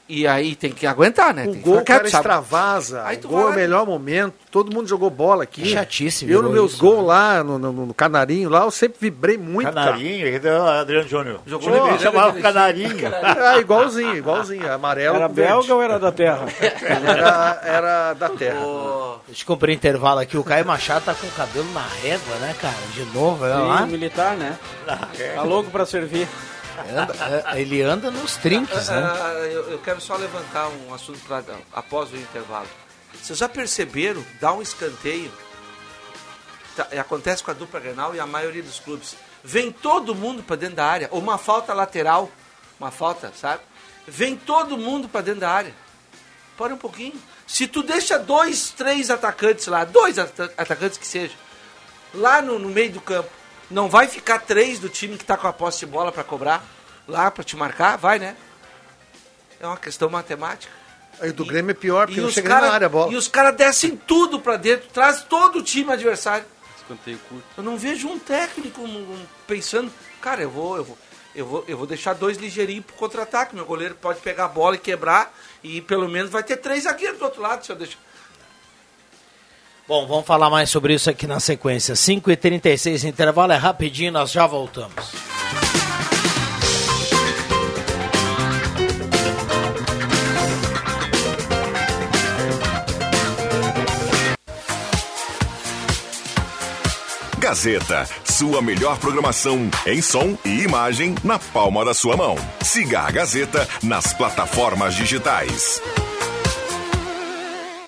E aí tem que aguentar, né? O Tem que gol, o ficar cara quieto, sabe? extravasa. Aí o gol é o melhor momento. Todo mundo jogou bola aqui. Que chatice Eu, nos meus isso, gols né? lá, no, no- no Canarinho, lá, eu sempre vibrei muito, cara. Canarinho, que o Adriano Júnior. Jogou Júnior no- chamava Canarinho. Ah, igualzinho, igualzinho. Amarelo Era belga ou era da terra? Era, era da terra. Ô, Deixa eu cumprir intervalo aqui. O Caio Machado tá com o cabelo na régua, né, cara? De novo, olha lá. Militar, né? Tá louco pra servir. Anda- é, ele anda nos trinques, né? ah, eu, eu quero só levantar um assunto pra, após o intervalo. Vocês já perceberam, dá um escanteio, tá, acontece com a dupla Grenal e a maioria dos clubes. Vem todo mundo para dentro da área, ou uma falta lateral, uma falta, sabe? Vem todo mundo para dentro da área. Para um pouquinho. Se tu deixa dois, três atacantes lá, dois ata- atacantes que seja, lá no, no meio do campo, não vai ficar três do time que tá com a posse de bola para cobrar? Lá para te marcar? Vai, né? É uma questão matemática. Aí o do Grêmio é pior, porque não chega cara- na área a bola. E os caras descem tudo para dentro, traz todo o time adversário. Escanteio curto. Eu não vejo um técnico pensando, cara, eu vou, eu vou, eu vou, eu vou deixar dois ligeirinhos pro contra-ataque. Meu goleiro pode pegar a bola e quebrar, e pelo menos vai ter três zagueiros do outro lado se eu deixar. Bom, vamos falar mais sobre isso aqui na sequência. 5h36, intervalo é rapidinho, nós já voltamos. Gazeta, sua melhor programação em som e imagem na palma da sua mão. Siga a Gazeta nas plataformas digitais.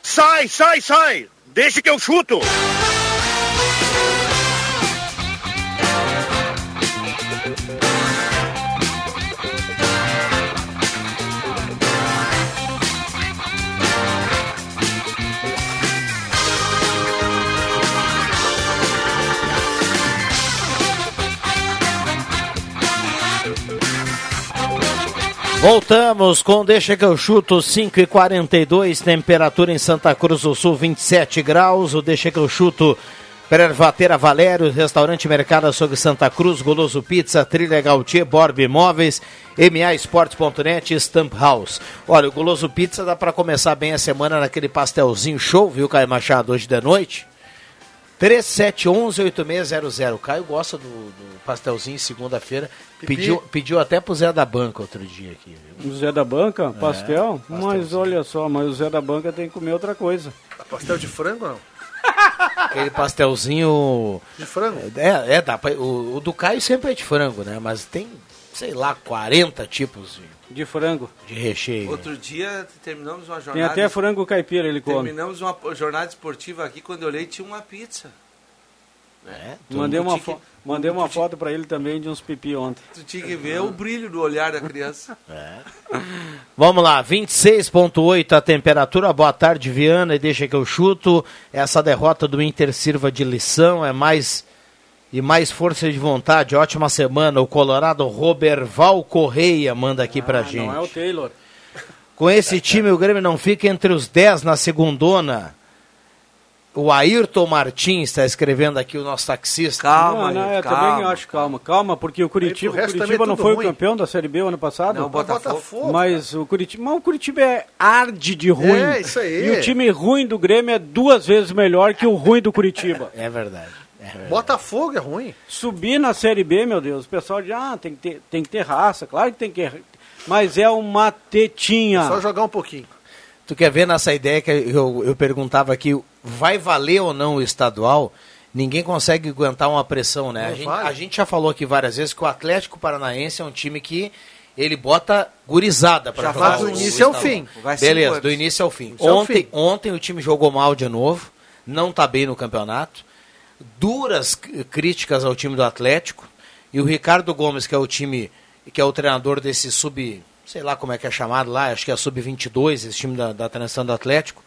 Sai, sai, sai! Deixa que eu chuto! Voltamos com Deixa que eu chuto 5 e 42 temperatura em Santa Cruz do Sul 27 graus. O Deixa que eu chuto Perervateira Valério, Restaurante Mercado Açougue Santa Cruz, Goloso Pizza, Trilha Gautier, Borb Imóveis, MA Esportes.net e Stamp House. Olha, o Goloso Pizza dá para começar bem a semana naquele pastelzinho show, viu, Caio Machado, hoje de noite? 3711-8600. O Caio gosta do, do pastelzinho segunda-feira. Pediu, pediu até pro Zé da Banca outro dia aqui. Viu? O Zé da Banca, pastel? Mas olha só, mas o Zé da Banca tem que comer outra coisa. Pastel de frango ou não? <laughs> Aquele pastelzinho. De frango? É, é dá pra- o, o do Caio sempre é de frango, né? Mas tem, sei lá, 40 tipos de, De frango. de recheio. Outro dia terminamos uma Tem jornada. até frango caipira ele come. Terminamos uma jornada esportiva aqui, quando eu olhei tinha uma pizza. É, Mandei uma, que- mandei uma foto pra ele também de uns pipi ontem. Tu tinha que ver o brilho do olhar da criança. <laughs> Vamos lá, 26.8 a temperatura. Boa tarde, Viana, e deixa que eu chuto. Essa derrota do Inter sirva de lição, é mais e mais força de vontade. Ótima semana. O Colorado Roberval Correia manda aqui pra gente. Não é o Taylor. Com esse time, o Grêmio não fica entre os 10 na segundona. O Ayrton Martins está escrevendo aqui, o nosso taxista. não, não, eu também acho calma, calma, porque o Curitiba, o Curitiba é não foi ruim. o campeão da Série B o ano passado? Não, o Botafogo. Mas o Curitiba, mas o Curitiba é arde de ruim. É, isso aí. E o time ruim do Grêmio é duas vezes melhor que o ruim do Curitiba. É verdade. Botafogo é ruim. Subir na Série B, meu Deus, o pessoal diz, ah, tem que ter, tem que ter raça, claro que tem que ter, mas é uma tetinha. Só jogar um pouquinho. Tu quer ver nessa ideia que eu, eu perguntava aqui, vai valer ou não o estadual? Ninguém consegue aguentar uma pressão, né? A gente, a gente já falou aqui várias vezes que o Atlético Paranaense é um time que ele bota gurizada para Já jogar vai do início ao fim. Vai Beleza, do início ao fim. Ontem, fim. ontem o time jogou mal de novo, não tá bem no campeonato. Duras críticas ao time do Atlético. E o Ricardo Gomes, que é o time, que é o treinador desse sub, sei lá como é que é chamado lá, acho que é sub-22, esse time da, da transição do Atlético.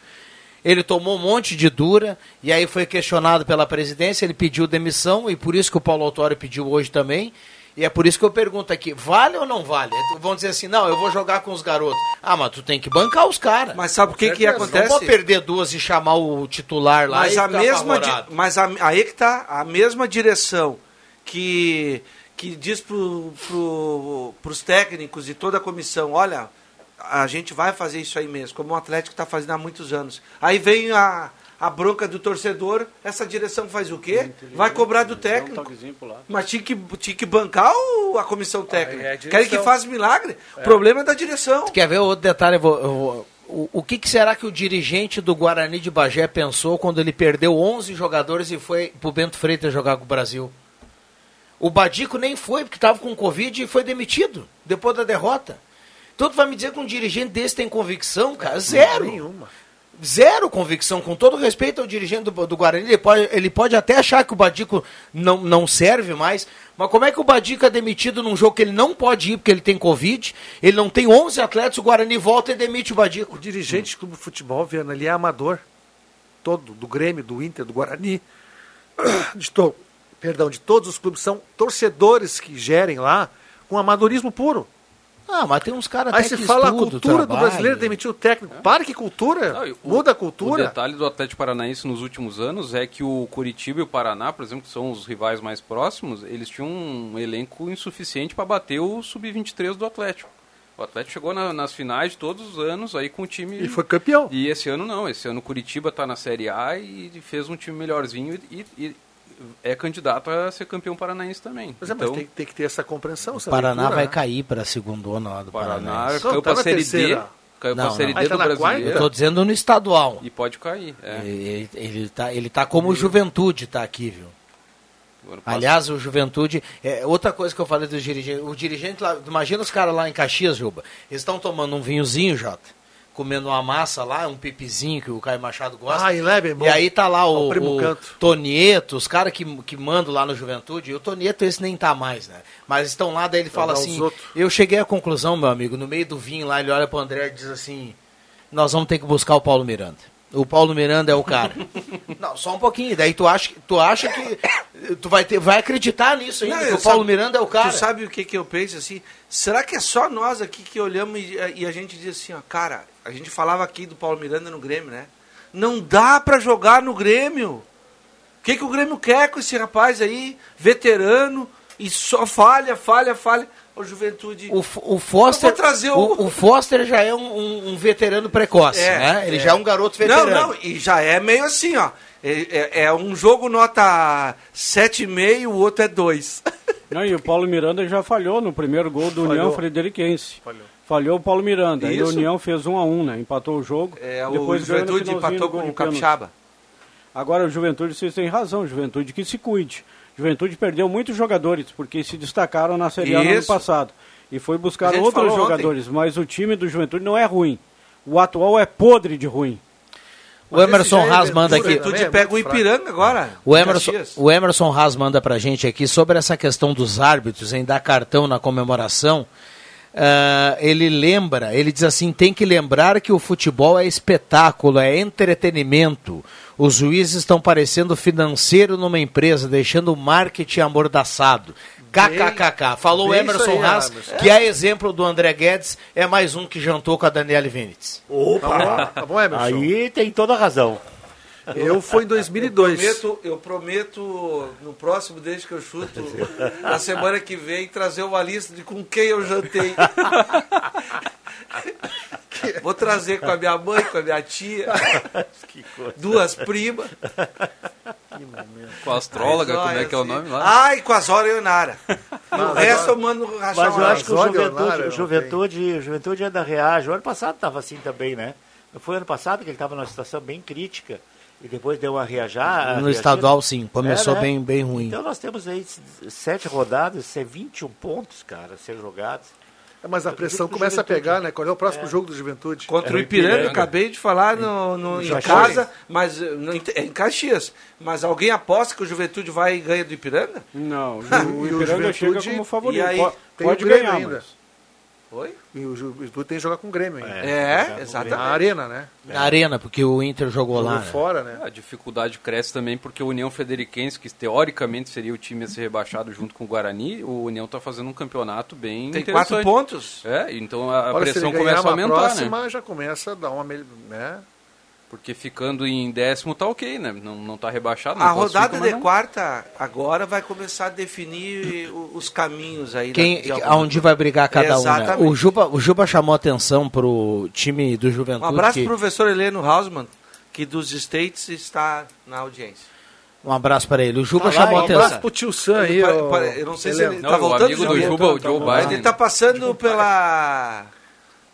Ele tomou um monte de dura e aí foi questionado pela presidência, ele pediu demissão e por isso que o Paulo Autório pediu hoje também. E é por isso que eu pergunto aqui, vale ou não vale? Vão dizer assim, não, eu vou jogar com os garotos. Ah, mas tu tem que bancar os caras. Mas sabe o que que acontece? Não pode perder duas e chamar o titular lá Mas e a mesma, di- mas a, aí que tá a mesma direção que que diz pro, pro, pros técnicos e toda a comissão, olha, a gente vai fazer isso aí mesmo, como o Atlético está fazendo há muitos anos. Aí vem a, a bronca do torcedor, essa direção faz o quê? Vai cobrar do técnico. Mas tinha que, tinha que bancar o- a comissão técnica. é a direção. Querem que faça milagre? O problema é da direção. Quer ver outro detalhe? Eu vou- eu vou- o, o que, que será que o dirigente do Guarani de Bagé pensou quando ele perdeu 11 jogadores e foi pro Bento Freitas jogar com o Brasil? O Badico nem foi, porque estava com Covid e foi demitido depois da derrota. Então tu vai me dizer que um dirigente desse tem convicção, cara? Zero. Nenhuma. Zero convicção. Com todo respeito ao dirigente do, do Guarani, ele pode, ele pode até achar que o Badico não, não serve mais, mas como é que o Badico é demitido num jogo que ele não pode ir porque ele tem Covid, ele não tem 11 atletas, o Guarani volta e demite o Badico? O dirigente do clube de futebol, Viana, ele é amador. Todo, do Grêmio, do Inter, do Guarani. <coughs> De to, perdão, de todos os clubes. São torcedores que gerem lá com amadorismo puro. Ah, mas tem uns caras Aí que fala a cultura do brasileiro demitir o técnico. Para que cultura? Não, o- Muda a O cultura. detalhe do Atlético Paranaense nos últimos anos é que o Curitiba e o Paraná, por exemplo, que são os rivais mais próximos, eles tinham um elenco insuficiente para bater o sub-23 do Atlético. O Atlético chegou na- nas finais de todos os anos aí com o time. E foi campeão. E esse ano não. Esse ano o Curitiba está na Série A e fez um time melhorzinho e, e é candidato a ser campeão paranaense também. Mas, é, mas então, tem, tem que ter essa compreensão. O essa Paraná leitura, vai né? cair para a segundona lá do Paraná Paraná. caiu para a Série D. Caiu para a Série D do Brasileiro. Eu tô dizendo no estadual. E pode cair. É. Ele, ele, tá, ele tá como o Juventude tá aqui, viu? Aliás, o Juventude. É, outra coisa que eu falei dos dirigentes. O dirigente lá. Imagina os caras lá em Caxias, Juba. Eles estão tomando um vinhozinho, Jota. Comendo uma massa lá, um pipizinho que o Caio Machado gosta. Ah, e lá é bem bom. E aí tá lá o, primo o canto. Tonieto, os caras que, que mandam lá no Juventude. E o Tonieto esse nem tá mais, né? Mas estão lá, daí ele fala assim. Eu cheguei à conclusão, meu amigo, no meio do vinho lá, ele olha pro André e diz assim: Nós vamos ter que buscar o Paulo Miranda. O Paulo Miranda é o cara. <laughs> Não, só um pouquinho. Daí tu acha, tu acha que tu vai, ter, vai acreditar nisso ainda, Não, que o Paulo sabe- Miranda é o cara. Tu sabe o que, que eu penso assim? Será que é só nós aqui que olhamos e, e a gente diz assim, ó, cara, a gente falava aqui do Paulo Miranda no Grêmio, né? Não dá pra jogar no Grêmio. O que, que o Grêmio quer com esse rapaz aí, veterano, e só falha, falha, falha. O Juventude. O, o Foster, trazer o- o, o Foster já é um, um- um veterano precoce, né? Ele já é um garoto veterano. Não, não, e já é meio assim, ó. É, é- é um jogo nota 7,5, o outro é 2. Não, e o Paulo Miranda já falhou no primeiro gol do Falhou. União Frederiquense. Falhou. O Paulo Miranda. Aí o Isso. União fez um a um, né? Empatou o jogo. É, o depois no Juventude empatou com o. Capixaba. Agora o Juventude, vocês têm razão, Juventude que se cuide. Juventude perdeu muitos jogadores, porque se destacaram na Série A no ano Isso. passado. E foi A buscar outros falou ontem. jogadores, mas o time do Juventude não é ruim. O atual é podre de ruim. O Emerson Haas manda aqui. Juventude pega o Ipiranga agora. O Emerson, o Emerson Haas manda pra gente aqui sobre essa questão dos árbitros em dar cartão na comemoração. Ah, ele lembra, ele diz assim: tem que lembrar que o futebol é espetáculo, é entretenimento. Os juízes estão parecendo financeiro numa empresa, deixando o marketing amordaçado. KKKK. Falou o bem Emerson Haas, Emerson. que é exemplo do André Guedes, é mais um que jantou com a Daniele Vinitz. Tá bom, tá bom, Emerson. Aí tem toda a razão. Eu fui em 2002. Eu prometo, eu prometo no próximo Desde que eu chuto, na semana que vem, trazer uma lista de com quem eu jantei. <laughs> Vou trazer com a minha mãe, com a minha tia, duas primas. Com a astróloga, como é que é o nome lá? Ah, e com a Zora Ionara. E o resto eu mando rachar Mas eu acho que o Juventude, Juventude, Juventude anda reage. O ano passado estava assim também, né? Não Foi ano passado que ele estava numa situação bem crítica e depois deu uma reajar. No estadual, sim. Começou É, né? bem, bem ruim. Então nós temos aí sete rodadas, isso é 21 pontos, cara, a ser jogados. É, Mas a pressão começa a pegar, né? Qual é o próximo jogo do Juventude? Contra o É, Ipiranga, Ipiranga. acabei de falar no, no- em casa, mas eh, no, é em Caxias. Mas alguém aposta que o Juventude vai e ganha do Ipiranga? Não, <laughs> o o Ipiranga chega como favorito. e aí, pode Grêmio ganhar, ainda. mas... Oi? E o Juventude tem que jogar com o Grêmio ainda. É, Na exatamente. arena, né? Na arena, porque o Inter jogou lá. Jogou né? fora, né? A dificuldade cresce também porque o União Frederiquense, que teoricamente seria o time a ser rebaixado junto com o Guarani, o União está fazendo um campeonato bem Tem quatro pontos. É, então a, Olha, se pressão começa a aumentar, próxima, né? já começa a dar uma... Né? Porque ficando em décimo tá ok, né? Não, não tá rebaixado. não A rodada de não- quarta agora vai começar a definir o- os caminhos aí. Quem, da- de algum- aonde vai brigar cada um, né? O Juba, o Juba chamou atenção pro time do Um Juventude. abraço que- pro professor Heleno Hausmann, que dos States está na audiência. Um abraço para ele. O Juba Tá lá, chamou um atenção. abraço pro tio Sam aí, Ele pa- eu não sei se ele Não, tá o voltando amigo do Juba? O Joe Biden. ele tá passando pela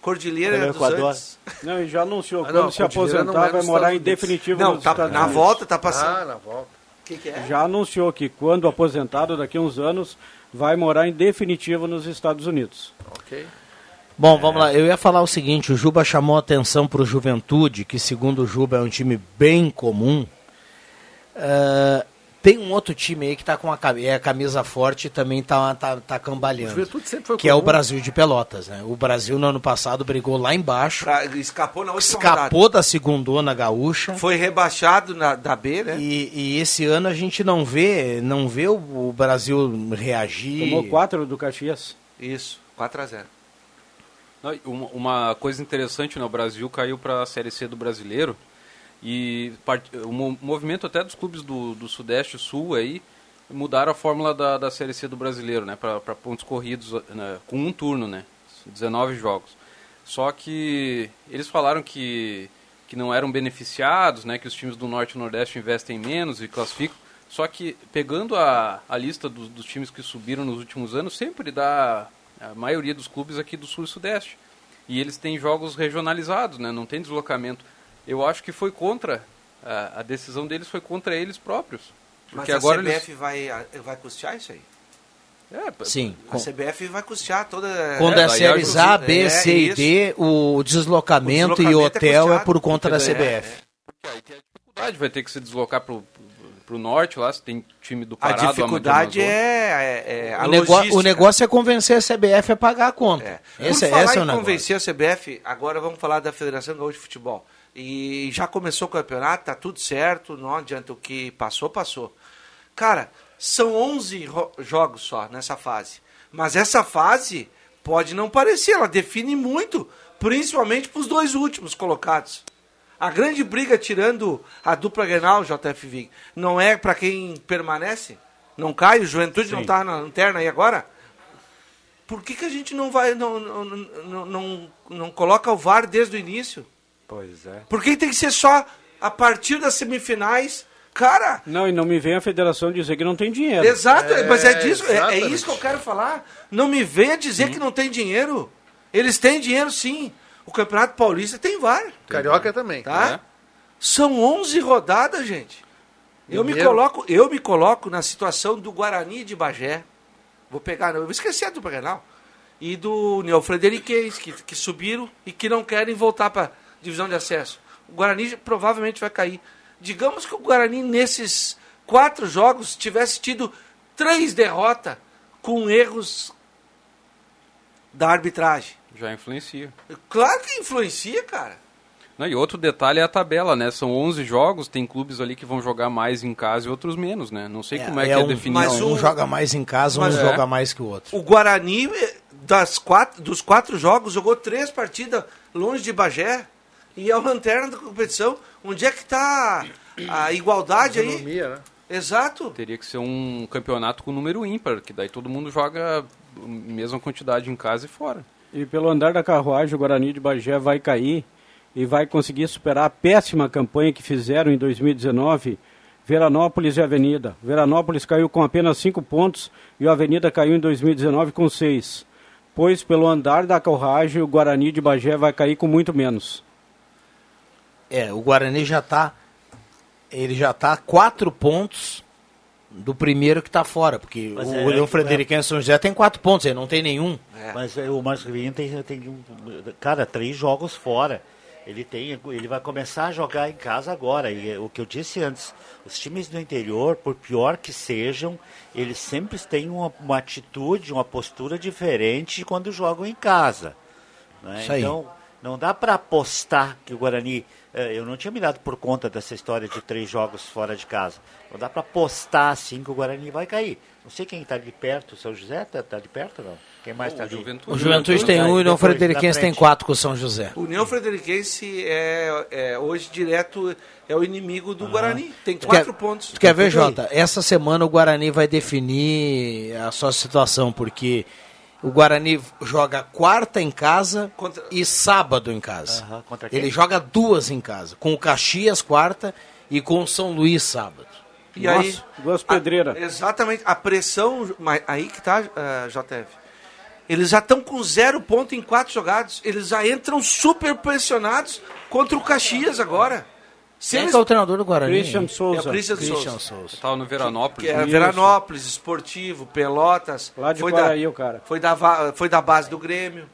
Cordilheira Pelo dos Equador. Andes. Não, e já anunciou, Ah, quando não, se Cordilheira não aposentar é vai nos morar em Estados Unidos. definitivo Não, nos tá, Estados na Unidos. volta tá passando. Ah, na volta. O que, que é? Já anunciou que quando aposentado, daqui a uns anos, vai morar em definitivo nos Estados Unidos. Ok. Bom, vamos lá. Eu ia falar o seguinte: o Juba chamou atenção para o Juventude, que segundo o Juba é um time bem comum. Ah, tem um outro time aí que está com a, é a camisa forte e também está tá, tá O cambaleando. Juventude sempre foi Que é o. Brasil de Pelotas, né? O Brasil no ano passado brigou lá embaixo, Pra- escapou na última escapou da segundona gaúcha. rodada. Foi rebaixado na, da B, né? E, e esse ano a gente não vê, não vê o, o Brasil reagir. Tomou quatro do Caxias. Isso, 4x0. Não, e Uma, uma coisa interessante, né? O Brasil caiu para a Série C do Brasileiro e part- o mo- movimento até dos clubes do, do Sudeste e Sul aí mudaram a fórmula da, da Série C do Brasileiro, né? Para pontos corridos né, com um turno, né? 19 jogos. Só que eles falaram que, que não eram beneficiados, né? Que os times do Norte e Nordeste investem menos e classificam. Só que pegando a, a lista dos, dos times que subiram nos últimos anos, sempre dá a maioria dos clubes aqui do Sul e Sudeste. E eles têm jogos regionalizados, né? Não tem deslocamento. Eu acho que foi contra, a, a decisão deles foi contra eles próprios. Porque Mas agora a CBF eles... vai, vai custear isso aí? É, Sim. A com- CBF vai custear toda... Quando É, é, séries ajuda- A, B, é, C e. D, o deslocamento, O deslocamento e é hotel é, por conta da CBF. aí tem a dificuldade, vai ter que se deslocar pro, pro, norte lá, se tem time do A Pará, do dificuldade Amazonas. é, é, é a o, logística. o negócio é convencer a CBF a pagar a conta. É. Esse, Por falar esse é o negócio. convencer a CBF, agora vamos falar da Federação Gaúcha de Futebol. E já começou o campeonato, tá tudo certo, não adianta o que passou, passou. Cara, são 11 ro- jogos só nessa fase. Mas essa fase pode não parecer, ela define muito, principalmente para os dois últimos colocados. A grande briga tirando a dupla Grenal, JF Vig, não é para quem permanece? Não cai? O Juventude não está na lanterna aí agora? Por que, que a gente não vai não, não, não, não, não coloca o VAR desde o início? Pois é. Por que tem que ser só a partir das semifinais? Cara, Não, e não me vem a federação dizer que não tem dinheiro. exato, mas é disso, é, é isso que eu quero falar. Não me venha dizer que não tem dinheiro. Eles têm dinheiro sim. O Campeonato Paulista tem VAR, Carioca também. tá? É. São 11 rodadas, gente. Eu me coloco, eu me coloco na situação do Guarani de Bagé. Vou pegar, não, eu vou esquecer a do Grenal. E do União Frederiquês, que, que subiram e que não querem voltar para divisão de acesso. O Guarani provavelmente vai cair. Digamos que o Guarani, nesses quatro jogos, tivesse tido três derrotas com erros da arbitragem. Já influencia. Claro que influencia, cara. Não, e outro detalhe é a tabela, né? São 11 jogos, tem clubes ali que vão jogar mais em casa e outros menos, né? Não sei como é, que é um, definido. mas um o- joga mais em casa, um é. joga mais que o outro. O Guarani, eh, das quatro, dos quatro jogos, jogou três partidas longe de Bagé. E é o lanterna da competição. Onde é que está a igualdade aí. Economia, né? Exato. Teria que ser um campeonato com número ímpar, que daí todo mundo joga a mesma quantidade em casa e fora. E pelo andar da carruagem, o Guarani de Bagé vai cair e vai conseguir superar a péssima campanha que fizeram em 2019 Veranópolis e Avenida. Veranópolis caiu com apenas 5 pontos e o Avenida caiu em 2019 com 6. Pois pelo andar da carruagem, o Guarani de Bagé vai cair com muito menos. É, o Guarani já está ele já está a quatro pontos do primeiro que está fora, porque Mas o é- Leão é- Frederiquense São José tem quatro pontos, ele não tem nenhum. Mas é, o Marcos Ribeiro tem, tem, um- cara, três jogos fora. Ele tem, ele vai começar a jogar em casa agora. E é o que eu disse antes, os times do interior, por pior que sejam, eles sempre têm uma, uma atitude, uma postura diferente quando jogam em casa. né? Isso aí. Então, não dá para apostar que o Guarani. Eh, Eu não tinha me dado por conta dessa história de três jogos fora de casa. Não dá para apostar assim que o Guarani vai cair. Não sei quem está de perto, o São José está tá de perto ou não? Quem mais está ali? O Juventude tem um e o Leão Frederiquense tem quatro com o São José. O União Frederiquense é, é hoje direto é o inimigo do Guarani. Tem quatro quer, pontos. Tu quer ver, Jota? Essa semana o Guarani vai definir a sua situação, porque o Guarani joga quarta em casa e sábado em casa. Contra quem? Ele joga duas em casa, com o Caxias quarta e com o São Luís sábado. E aí, duas pedreiras. exatamente. A pressão. mas Aí que tá, ah, JF. Eles já estão com zero ponto em quatro jogados. Eles já entram super pressionados contra o Caxias agora. Se Quem eles- que é o treinador do Guarani? Christian Souza. É Christian, Christian Souza. Estava no Veranópolis. Que era né? Veranópolis, Esportivo, Pelotas. Lá de foi Quaraí, da, o cara. Foi da, foi da base do Grêmio.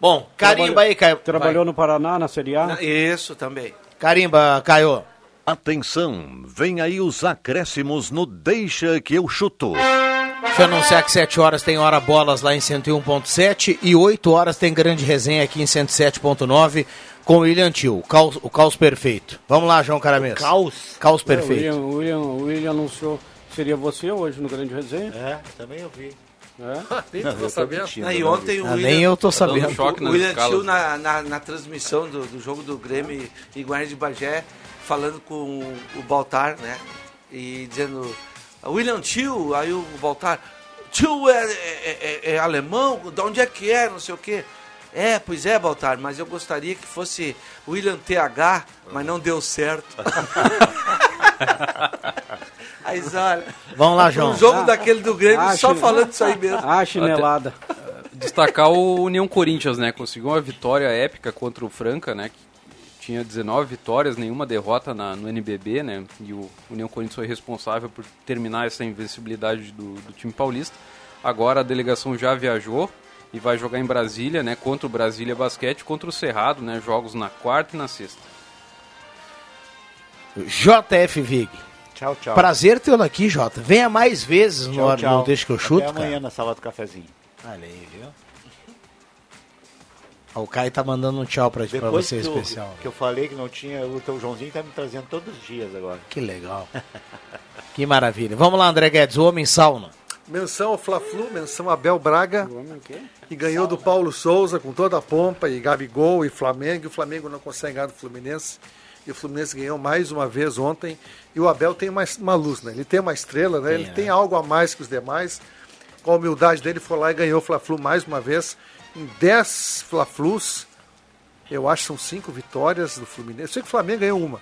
Bom, carimba aí, Caio. Trabalhou no Paraná, na Série A. Isso também. Carimba, Caio. Atenção, vem aí os acréscimos no Deixa que eu chuto. Deixa eu anunciar que 7 horas tem hora bolas lá em 101.7 e 8 horas tem grande resenha aqui em 107.9 com o William Tio, o caos, o caos perfeito. Vamos lá, João Caramês. Caos? Caos É, perfeito. O William, o William, o William anunciou que seria você hoje no Grande Resenha. É, também eu vi. É. <laughs> Nem Não, eu tô sabendo. e não ontem o Ah, William, nem eu tô Tá sabendo. choque o William escalas. Tio na, na, na transmissão do, do jogo do Grêmio e Guarani de Bagé, falando com o Baltar, né? E dizendo, William Tio, aí o Baltar, Tio é, é, é- é alemão? De onde é que é? Não sei o quê. É, pois é, Baltar, mas eu gostaria que fosse William TH, mas não deu certo. <laughs> Aí, olha. Vamos lá, João. Um jogo daquele do Grêmio, Ah, só falando isso aí mesmo. Ah, chinelada. <laughs> Destacar o União Corinthians, né? Conseguiu uma vitória épica contra o Franca, né? Que tinha 19 vitórias, nenhuma derrota na- no NBB, né? E o União Corinthians foi responsável por terminar essa invencibilidade do, do time paulista. Agora a delegação já viajou e vai jogar em Brasília, né? Contra o Brasília Basquete, contra o Cerrado, né? Jogos na quarta e na sexta. JF Vig. Tchau, tchau. Prazer tê-lo aqui, Jota. Venha mais vezes no, Tchau, ar- tchau. no Deixa que eu chuto, Até amanhã cara. na sala do cafezinho. Olha aí, viu? Ó, O Caio tá mandando um tchau pra, pra você que, eu- especial. que eu falei que não tinha, o teu Joãozinho tá me trazendo todos os dias agora. Que legal. <laughs> que maravilha. Vamos lá, André Guedes, o homem sauna. Menção ao Fla-Flu, menção a Abel Braga, que ganhou do Paulo Souza com toda a pompa, e Gabigol e Flamengo, e o Flamengo não consegue ganhar do Fluminense, e o Fluminense ganhou mais uma vez ontem, e o Abel tem uma, uma luz, né? Ele tem uma estrela, né? Tem, Ele né? tem algo a mais que os demais, com a humildade dele, foi lá e ganhou o Fla-Flu mais uma vez, em 10 Fla-Flus, eu acho que são cinco vitórias do Fluminense, eu sei que o Flamengo ganhou uma.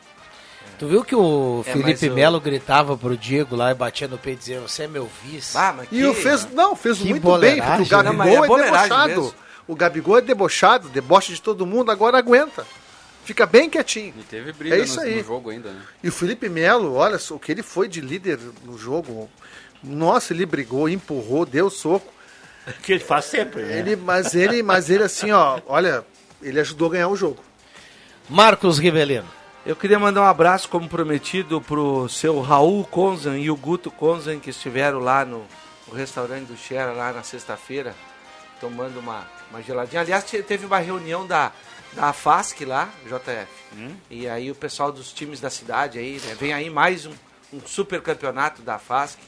Tu viu que o É, Felipe o- Melo gritava pro Diego lá e batia no peito dizendo, você é meu vice. Ah, mas E o que- fez, não, fez Que muito bem, porque o Gabigol né? Não, mas é é, debochado. mesmo. O Gabigol é debochado, deboche de todo mundo, agora aguenta. Fica bem quietinho. E teve briga É isso no, aí. no jogo ainda, né? E o Felipe Melo, olha só, o que ele foi de líder no jogo. Nossa, ele brigou, empurrou, deu soco. Que ele faz sempre, né? Ele, mas ele, mas ele assim, ó, olha, ele ajudou a ganhar o jogo. Marcos Rivelino. Eu queria mandar um abraço, como prometido, pro seu Raul Konzan e o Guto Konzan, que estiveram lá no, no restaurante do Xera, lá na sexta-feira, tomando uma, uma geladinha. Aliás, te- teve uma reunião da, da FASC lá, JF. E aí o pessoal dos times da cidade aí, né, vem aí mais um, um super campeonato da FASC.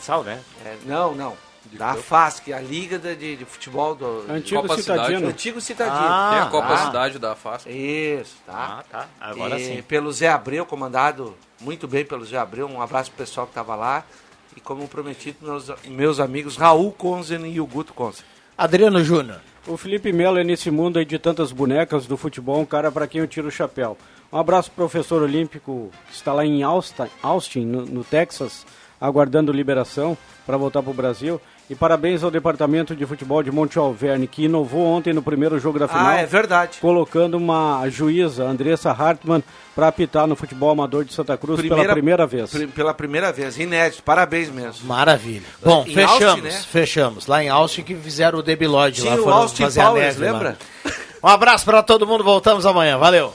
Sal, né? É, não, não. Da FASC, a Liga de, de- Futebol do Antigo Copa Citadino. Cidade. Antigo Citadino. Ah, Tem a Copa ah. Cidade da FASC. Isso, tá? Ah, tá. Agora E sim. Pelo Zé Abreu, comandado muito bem pelo Zé Abreu. Um abraço pro pessoal que estava lá. E como prometido, meus, meus amigos Raul Konzen e o Guto Konzen. Adriano Júnior. O Felipe Melo é nesse mundo aí de tantas bonecas do futebol, um cara para quem eu tiro o chapéu. Um abraço pro professor olímpico que está lá em Austin, Austin no, no Texas, aguardando liberação para voltar para o Brasil. E parabéns ao departamento de futebol de Monte Alverne, que inovou ontem no primeiro jogo da final. Ah, é verdade. Colocando uma juíza, Andressa Hartmann, para apitar no futebol amador de Santa Cruz pela primeira vez. pri- pela primeira vez, inédito. Parabéns mesmo. Maravilha. Bom, Em fechamos, Austin, né? fechamos. Lá em Austin que fizeram o Debiloid lá, Sim, o Austin fazer a Powers, neve lá. lembra? Um abraço para todo mundo, voltamos amanhã. Valeu.